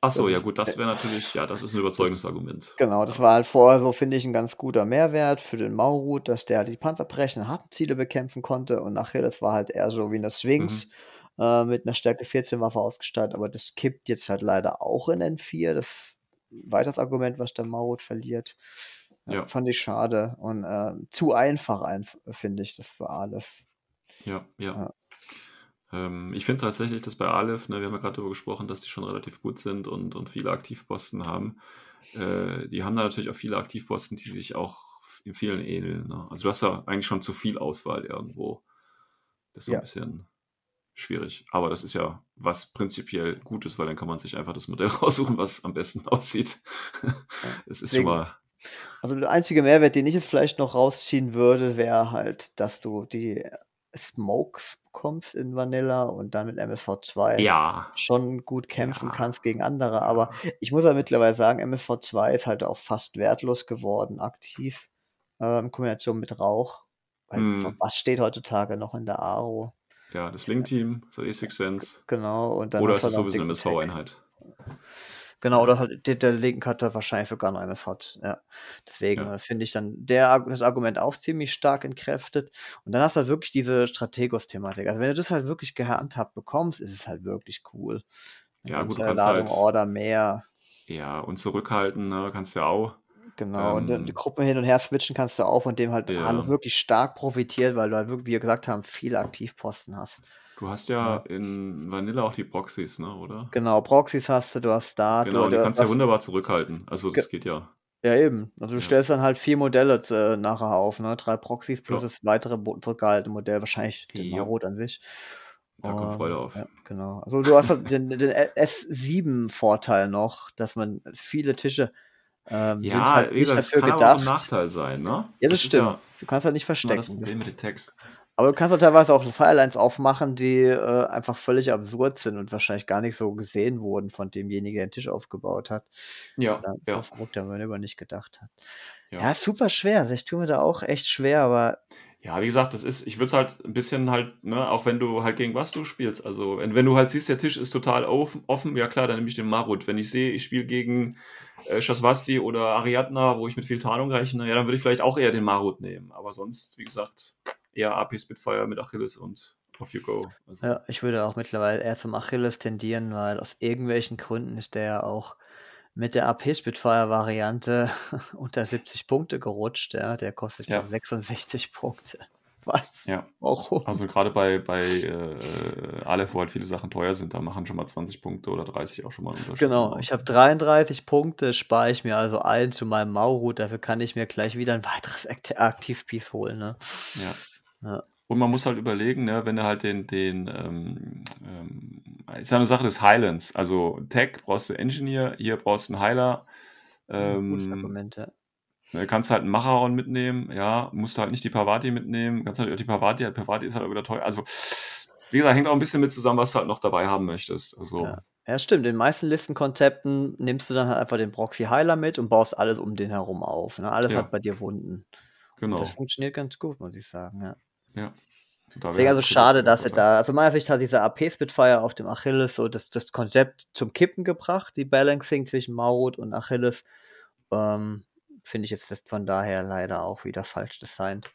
Ach so, ja gut, das wäre natürlich, ja, das ist ein Überzeugungsargument. Genau, das war halt vorher so, finde ich, ein ganz guter Mehrwert für den Maurut, dass der halt die panzerbrechenden harten Ziele bekämpfen konnte und nachher, das war halt eher so wie eine Sphinx äh, mit einer Stärke 14 Waffe ausgestattet, aber das kippt jetzt halt leider auch in N4, das weiteres Argument, was der Maurut verliert. Ja, Ja. Fand ich schade und äh, zu einfach, einf- finde ich, das für Aleph. Ja, ja. Ja. Ähm, ich finde tatsächlich, dass bei Aleph, ne, wir haben ja gerade darüber gesprochen, dass die schon relativ gut sind und, und viele Aktivposten haben. Äh, die haben da natürlich auch viele Aktivposten, die sich auch in vielen ähneln. Ne? Also du hast ja eigentlich schon zu viel Auswahl irgendwo. Das ist so Ja. ein bisschen schwierig. Aber das ist ja was prinzipiell Gutes, weil dann kann man sich einfach das Modell raussuchen, was am besten aussieht. Es ist schon mal. Also der einzige Mehrwert, den ich jetzt vielleicht noch rausziehen würde, wäre halt, dass du die Smokes bekommst in Vanilla und dann mit MSV2 Ja. schon gut kämpfen Ja. kannst gegen andere. Aber ich muss ja mittlerweile sagen, MSV2 ist halt auch fast wertlos geworden, aktiv, äh, in Kombination mit Rauch. Weil, Hm. Was steht heutzutage noch in der Aro? Ja, das Link-Team, so E6 Sense. Genau, und dann Oder ist es sowieso eine. MSV-Einheit? Genau, oder halt, der, der Link hat da wahrscheinlich sogar noch MSV. Ja. Deswegen Ja. finde ich dann der, das Argument auch ziemlich stark entkräftet. Und dann hast du halt wirklich diese Strategos-Thematik. Also wenn du das halt wirklich gehandhabt bekommst, ist es halt wirklich cool. Ja, gut, du kannst Ladung halt- Order mehr. Ja, und zurückhalten, ne, kannst du ja auch. Genau, und Ähm, die Gruppen hin und her switchen kannst du auch, von dem halt Ja. alles wirklich stark profitiert, weil du halt wirklich, wie wir gesagt haben, viele Aktivposten hast. Du hast ja in Vanilla auch die Proxys, ne, oder? Genau, Proxys hast du, du hast Start, Genau, du, die kannst du ja wunderbar zurückhalten. Also das geht ja. Ja, eben. Also du Ja. stellst dann halt vier Modelle äh, nachher auf, ne? Drei Proxys plus Ja. das weitere zurückgehaltene Modell, wahrscheinlich den Jo. Marot an sich. Da kommt Ähm, Freude auf. Ja, genau. Also du hast halt den, den S7-Vorteil noch, dass man viele Tische ähm, Ja, sind halt nicht das dafür kann auch ein gedacht. Nachteil sein, ne? Ja, das ist stimmt. Ja Du kannst halt nicht das verstecken. Das, Problem mit Tags. aber du kannst halt teilweise auch Firelines aufmachen, die äh, einfach völlig absurd sind und wahrscheinlich gar nicht so gesehen wurden von demjenigen, der den Tisch aufgebaut hat. Ja, Ja, ja, Das verrückt, wenn man über nicht gedacht hat. ja. Ja, super schwer. Also ich tue mir da auch echt schwer, aber Ja, wie gesagt, das ist, ich würde es halt ein bisschen halt, ne, auch wenn du halt gegen was du spielst. Also, wenn, wenn du halt siehst, der Tisch ist total offen, offen ja klar, dann nehme ich den Marut. Wenn ich sehe, ich spiele gegen äh, Shaswasti oder Ariadna, wo ich mit viel Tarnung rechne, ja, dann würde ich vielleicht auch eher den Marut nehmen. Aber sonst, wie gesagt, eher AP Spitfire mit Achilles und off you go. Also, Ja, ich würde auch mittlerweile eher zum Achilles tendieren, weil aus irgendwelchen Gründen ist der ja auch mit der AP-Spitfire-Variante unter 70 Punkte gerutscht. Ja, der kostet ja. 66 Punkte. Was? Ja. Warum? Also gerade bei, bei äh, Aleph, wo halt viele Sachen teuer sind, da machen schon mal 20 Punkte oder 30 auch schon mal einen Unterschied. Genau, ich habe 33 Punkte, spare ich mir also ein zu meinem Maurut, dafür kann ich mir gleich wieder ein weiteres Act- Aktivpiece holen, ne? Ja. Ja. Und man muss halt überlegen, ne, wenn du halt den, den ähm, ähm, ist ja eine Sache des Highlands. Also Tech brauchst du Engineer, hier brauchst du einen Heiler. Gutes Ähm, Argument, ja. Ne, kannst halt einen Macharon mitnehmen, ja, musst halt nicht die Pavati mitnehmen, kannst halt auch die Pavati, Pavati ist halt auch wieder teuer. Also, wie gesagt, hängt auch ein bisschen mit zusammen, was du halt noch dabei haben möchtest. Also, Ja. Ja, stimmt. In den meisten Listenkonzepten nimmst du dann halt einfach den Proxy Heiler mit und baust alles um den herum auf. Ne? Alles Ja. hat bei dir Wunden. genau. Das funktioniert ganz gut, muss ich sagen. Ja. Ja. Deswegen also schade, dass er da, also meiner Sicht hat dieser AP Spitfire auf dem Achilles so das, das Konzept zum Kippen gebracht, die Balancing zwischen Maurut und Achilles. Ähm, Finde ich jetzt von daher leider auch wieder falsch designt.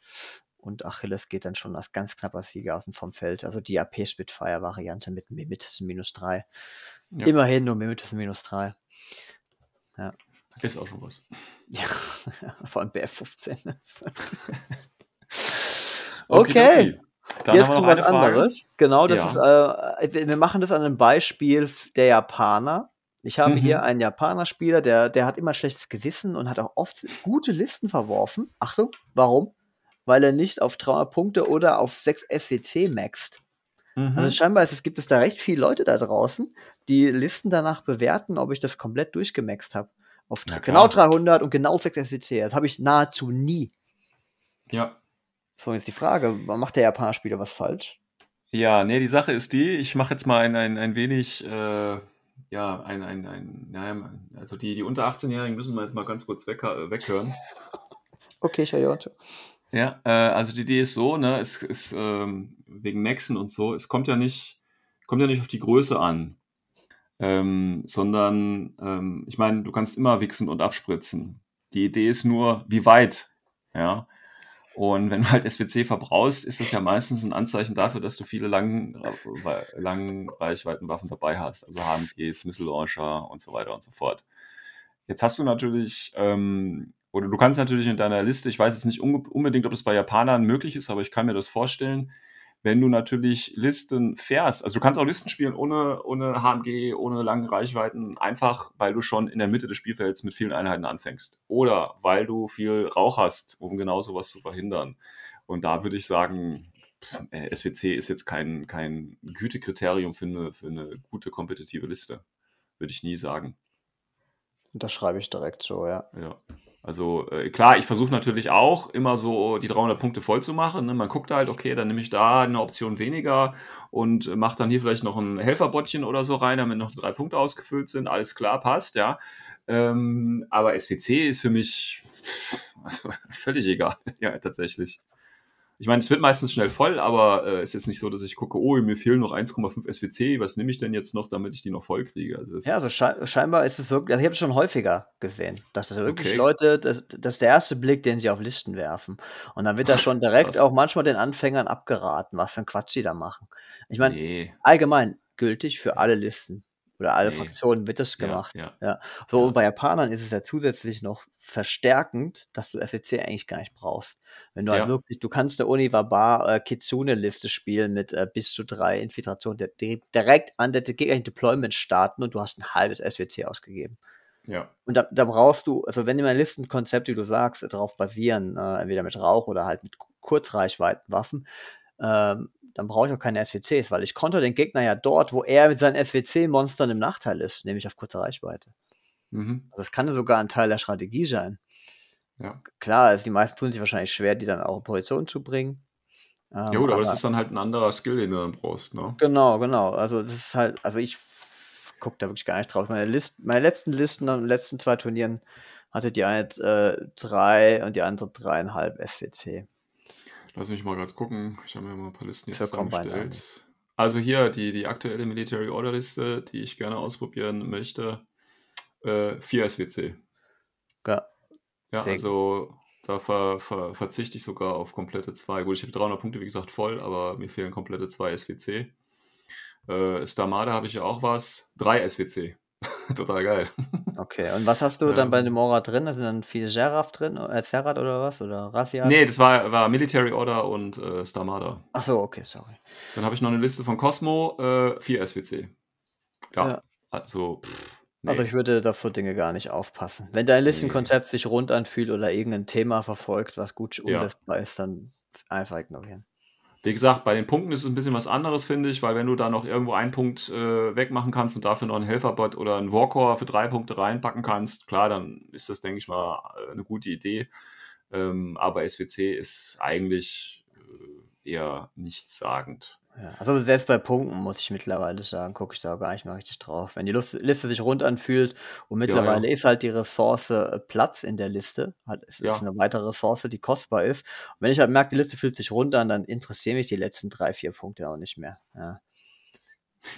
Und Achilles geht dann schon als ganz knapper Sieger außen vom Feld. Also die AP Spitfire Variante mit Mimetis minus 3. Ja. Immerhin nur Mimetis minus 3. Ist auch schon was. Ja, vor allem BF15. Okay. Dann Jetzt kommt was anderes. Genau, das Ja. ist, äh, wir machen das an einem Beispiel der Japaner. Ich habe Mhm. hier einen Japaner-Spieler, der, der hat immer ein schlechtes Gewissen und hat auch oft gute Listen verworfen. Achtung, warum? Weil er nicht auf 300 Punkte oder auf 6 SWC maxt. Mhm. Also scheinbar ist, es gibt es da recht viele Leute da draußen, die Listen danach bewerten, ob ich das komplett durchgemaxt habe. Auf Ja, genau klar. 300 und genau 6 SWC. Das habe ich nahezu nie. ja. So, jetzt die Frage, macht der Japaner-Spieler was falsch? Ja, nee, die Sache ist die, ich mache jetzt mal ein, ein, ein wenig, äh, ja, ein, ein, ein, naja, also die, die unter 18-Jährigen müssen wir jetzt mal ganz kurz weg, äh, weghören. Okay, ich höre. Ja, äh, also die Idee ist so, ne, es ist ähm, wegen Maxen und so, es kommt ja nicht, kommt ja nicht auf die Größe an, ähm, sondern ähm, ich meine, du kannst immer wichsen und abspritzen. Die Idee ist nur, wie weit, ja. Und wenn du halt SWC verbrauchst, ist das ja meistens ein Anzeichen dafür, dass du viele lang, Langreichweitenwaffen dabei hast, also HMGs, Missile Launcher und so weiter und so fort. Jetzt hast du natürlich, ähm, oder du kannst natürlich in deiner Liste, ich weiß jetzt nicht unbedingt, ob das bei Japanern möglich ist, aber ich kann mir das vorstellen, wenn du natürlich Listen fährst, also du kannst auch Listen spielen ohne, ohne HMG, ohne lange Reichweiten, einfach weil du schon in der Mitte des Spielfelds mit vielen Einheiten anfängst. Oder weil du viel Rauch hast, um genau sowas zu verhindern. Und da würde ich sagen, SWC ist jetzt kein, kein Gütekriterium für eine, für eine gute kompetitive Liste. Würde ich nie sagen. Unterschreibe ich direkt so, ja. Ja. Also äh, klar, ich versuche natürlich auch immer so die 300 Punkte voll zu machen. Ne? Man guckt halt, okay, dann nehme ich da eine Option weniger und äh, mache dann hier vielleicht noch ein Helferbottchen oder so rein, damit noch drei Punkte ausgefüllt sind. Alles klar, passt, ja. Ähm, aber SWC ist für mich also, völlig egal, ja, tatsächlich. Ich meine, es wird meistens schnell voll, aber es äh, ist jetzt nicht so, dass ich gucke, oh, mir fehlen noch 1,5 SWC, was nehme ich denn jetzt noch, damit ich die noch voll kriege? Also Ja, also ist, schei scheinbar ist es wirklich, also ich habe es schon häufiger gesehen, dass es wirklich Okay. Leute, das, das ist der erste Blick, den sie auf Listen werfen. Und dann wird da schon direkt auch manchmal den Anfängern abgeraten, was für ein Quatsch sie da machen. Ich meine, nee, allgemein gültig für alle Listen oder alle Nee. Fraktionen wird das ja, gemacht. ja. So, Ja. bei Japanern ist es ja zusätzlich noch verstärkend, dass du SEC eigentlich gar nicht brauchst. Wenn du halt Ja. wirklich, du kannst eine Univabar äh, Kitsune-Liste spielen mit äh, bis zu drei Infiltrationen, der, direkt an der gegnerischen Deployment starten und du hast ein halbes SWC ausgegeben. Ja, Und da, da brauchst du, also wenn immer Listenkonzepte, wie du sagst, darauf basieren, äh, entweder mit Rauch oder halt mit Ku- Kurzreichweitenwaffen, ähm, dann brauche ich auch keine SWCs, weil ich konnte den Gegner ja dort, wo er mit seinen SWC-Monstern im Nachteil ist, nämlich auf kurze Reichweite. mhm. Also das kann sogar ein Teil der Strategie sein. ja. Klar, also die meisten tun sich wahrscheinlich schwer, die dann auch in Position zu bringen. Ähm, Ja gut, aber das ist dann halt ein anderer Skill, den du dann brauchst, ne? Genau, genau. Also das ist halt, also ich gucke da wirklich gar nicht drauf. Meine, List, meine letzten Listen an den letzten zwei Turnieren hatte die eine äh, drei und die andere dreieinhalb SWC. Lass mich mal ganz gucken. Ich habe mir mal ein paar Listen jetzt zusammengestellt. Also hier die, die aktuelle Military Order Liste, die ich gerne ausprobieren möchte. Äh, 4 SWC. Ja, Ja, Sehr also da ver, ver, verzichte ich sogar auf komplette 2. Gut, ich habe 300 Punkte, wie gesagt, voll, aber mir fehlen komplette 2 SWC. Äh, Stamada habe ich ja auch was. 3 SWC. Total geil. Okay, und was hast du dann Ähm. bei dem Aura drin? Da sind dann viele Seraph drin, äh, Seraph oder was? Oder Raziat? Nee, das war, war Military Order und äh, Starmada. Ach so, okay, sorry. Dann habe ich noch eine Liste von Cosmo, äh, 4 SWC. Ja, Ja. also, pff, nee. Also ich würde da für Dinge gar nicht aufpassen. Wenn dein Listenkonzept sich rund anfühlt oder irgendein Thema verfolgt, was gut Ja. umsetzbar ist, dann einfach ignorieren. Wie gesagt, bei den Punkten ist es ein bisschen was anderes, finde ich, weil wenn du da noch irgendwo einen Punkt äh, wegmachen kannst und dafür noch einen Helferbot oder einen Warcore für drei Punkte reinpacken kannst, klar, dann ist das, denke ich mal, äh, eine gute Idee. Ähm, aber SWC ist eigentlich äh, eher nichtssagend. Ja. Also selbst bei Punkten muss ich mittlerweile sagen, gucke ich da gar nicht mehr richtig drauf. Wenn die Lust, Liste sich rund anfühlt und mittlerweile ja. ist halt die Ressource äh, Platz in der Liste, halt, es Ja. ist eine weitere Ressource, die kostbar ist. Und wenn ich halt merke, die Liste fühlt sich rund an, dann interessieren mich die letzten drei, vier Punkte auch nicht mehr. Ja.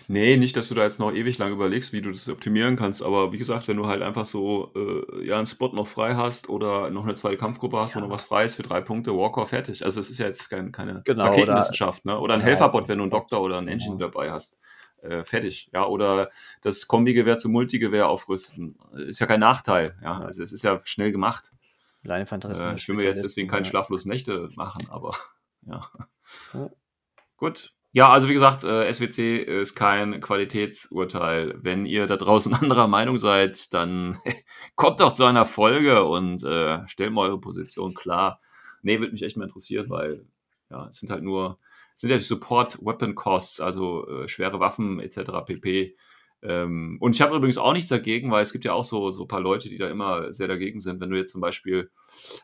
Nee, nicht, dass du da jetzt noch ewig lang überlegst, wie du das optimieren kannst, aber wie gesagt, wenn du halt einfach so äh, ja einen Spot noch frei hast oder noch eine zweite Kampfgruppe hast, wo Ja. noch was frei ist für drei Punkte, Walker fertig. Also es ist ja jetzt kein, keine Genau, oder- Raketenwissenschaft, ne? Oder ein Helferbot, wenn du einen Doktor oder einen genau. Engine dabei hast. Äh, fertig, ja, oder das Kombigewehr zum Multigewehr aufrüsten. Ist ja kein Nachteil, ja. Ja. Also es ist ja schnell gemacht. Leinefanteristen. Äh, ich will mir jetzt deswegen keine schlaflosen Nächte machen, aber. Ja. Gut. Ja, also wie gesagt, äh, SWC ist kein Qualitätsurteil. Wenn ihr da draußen anderer Meinung seid, dann kommt doch zu einer Folge und äh, stellt mal eure Position klar. Nee, würde mich echt mal interessieren, weil ja, es sind halt nur, es sind ja die Support Weapon Costs, also äh, schwere Waffen etc. pp. Ähm, und ich habe übrigens auch nichts dagegen, weil es gibt ja auch so, so ein paar Leute, die da immer sehr dagegen sind. Wenn du jetzt zum Beispiel,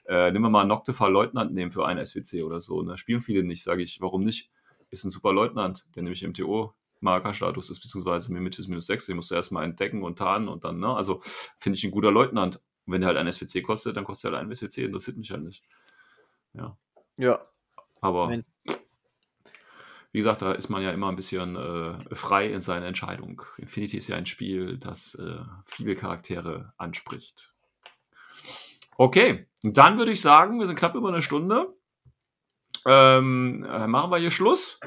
äh, nehmen wir mal Noctifer Leutnant nehmen für einen SWC oder so, ne? spielen viele nicht, sage ich, warum nicht? Ist ein super Leutnant, der nämlich im TO Markerstatus ist, beziehungsweise Mimetis minus 6, den musst du erstmal entdecken und tarnen und dann, ne? Also finde ich ein guter Leutnant. Und wenn der halt ein SWC kostet, dann kostet er halt ein SWC, interessiert mich halt nicht. Ja. Ja, Aber Wenn- wie gesagt, da ist man ja immer ein bisschen äh, frei in seiner Entscheidung. Infinity ist ja ein Spiel, das äh, viele Charaktere anspricht. Okay, und dann würde ich sagen, wir sind knapp über eine Stunde. Ähm, äh, machen wir hier Schluss.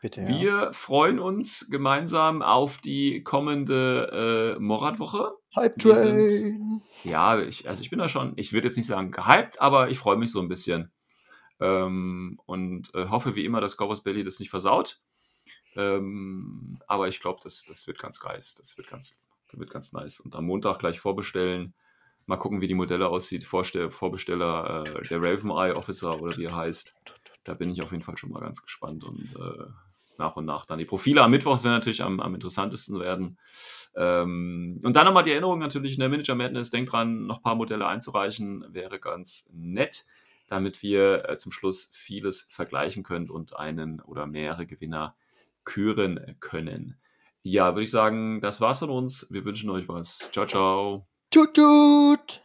bitte. Ja. Wir freuen uns gemeinsam auf die kommende äh, Morat-Woche. Hype Train. Ja, ich, also ich bin da schon, ich würde jetzt nicht sagen gehypt, aber ich freue mich so ein bisschen. Ähm, und äh, hoffe wie immer, dass Govers Belly das nicht versaut. Ähm, aber ich glaube, das, das wird ganz geil. Das wird ganz, wird ganz nice. Und am Montag gleich vorbestellen. Mal gucken, wie die Modelle aussieht. Vorstell Vorbesteller, äh, der Raven Eye Officer oder wie er heißt. Da bin ich auf jeden Fall schon mal ganz gespannt. Und äh, nach und nach dann die Profile am Mittwoch werden natürlich am, am interessantesten werden. Ähm, und dann nochmal die Erinnerung natürlich in der Manager Madness. Denkt dran, noch ein paar Modelle einzureichen. Wäre ganz nett, damit wir äh, zum Schluss vieles vergleichen können und einen oder mehrere Gewinner küren können. Ja, würde ich sagen, das war's von uns. Wir wünschen euch was. Ciao, ciao. Tut, tut.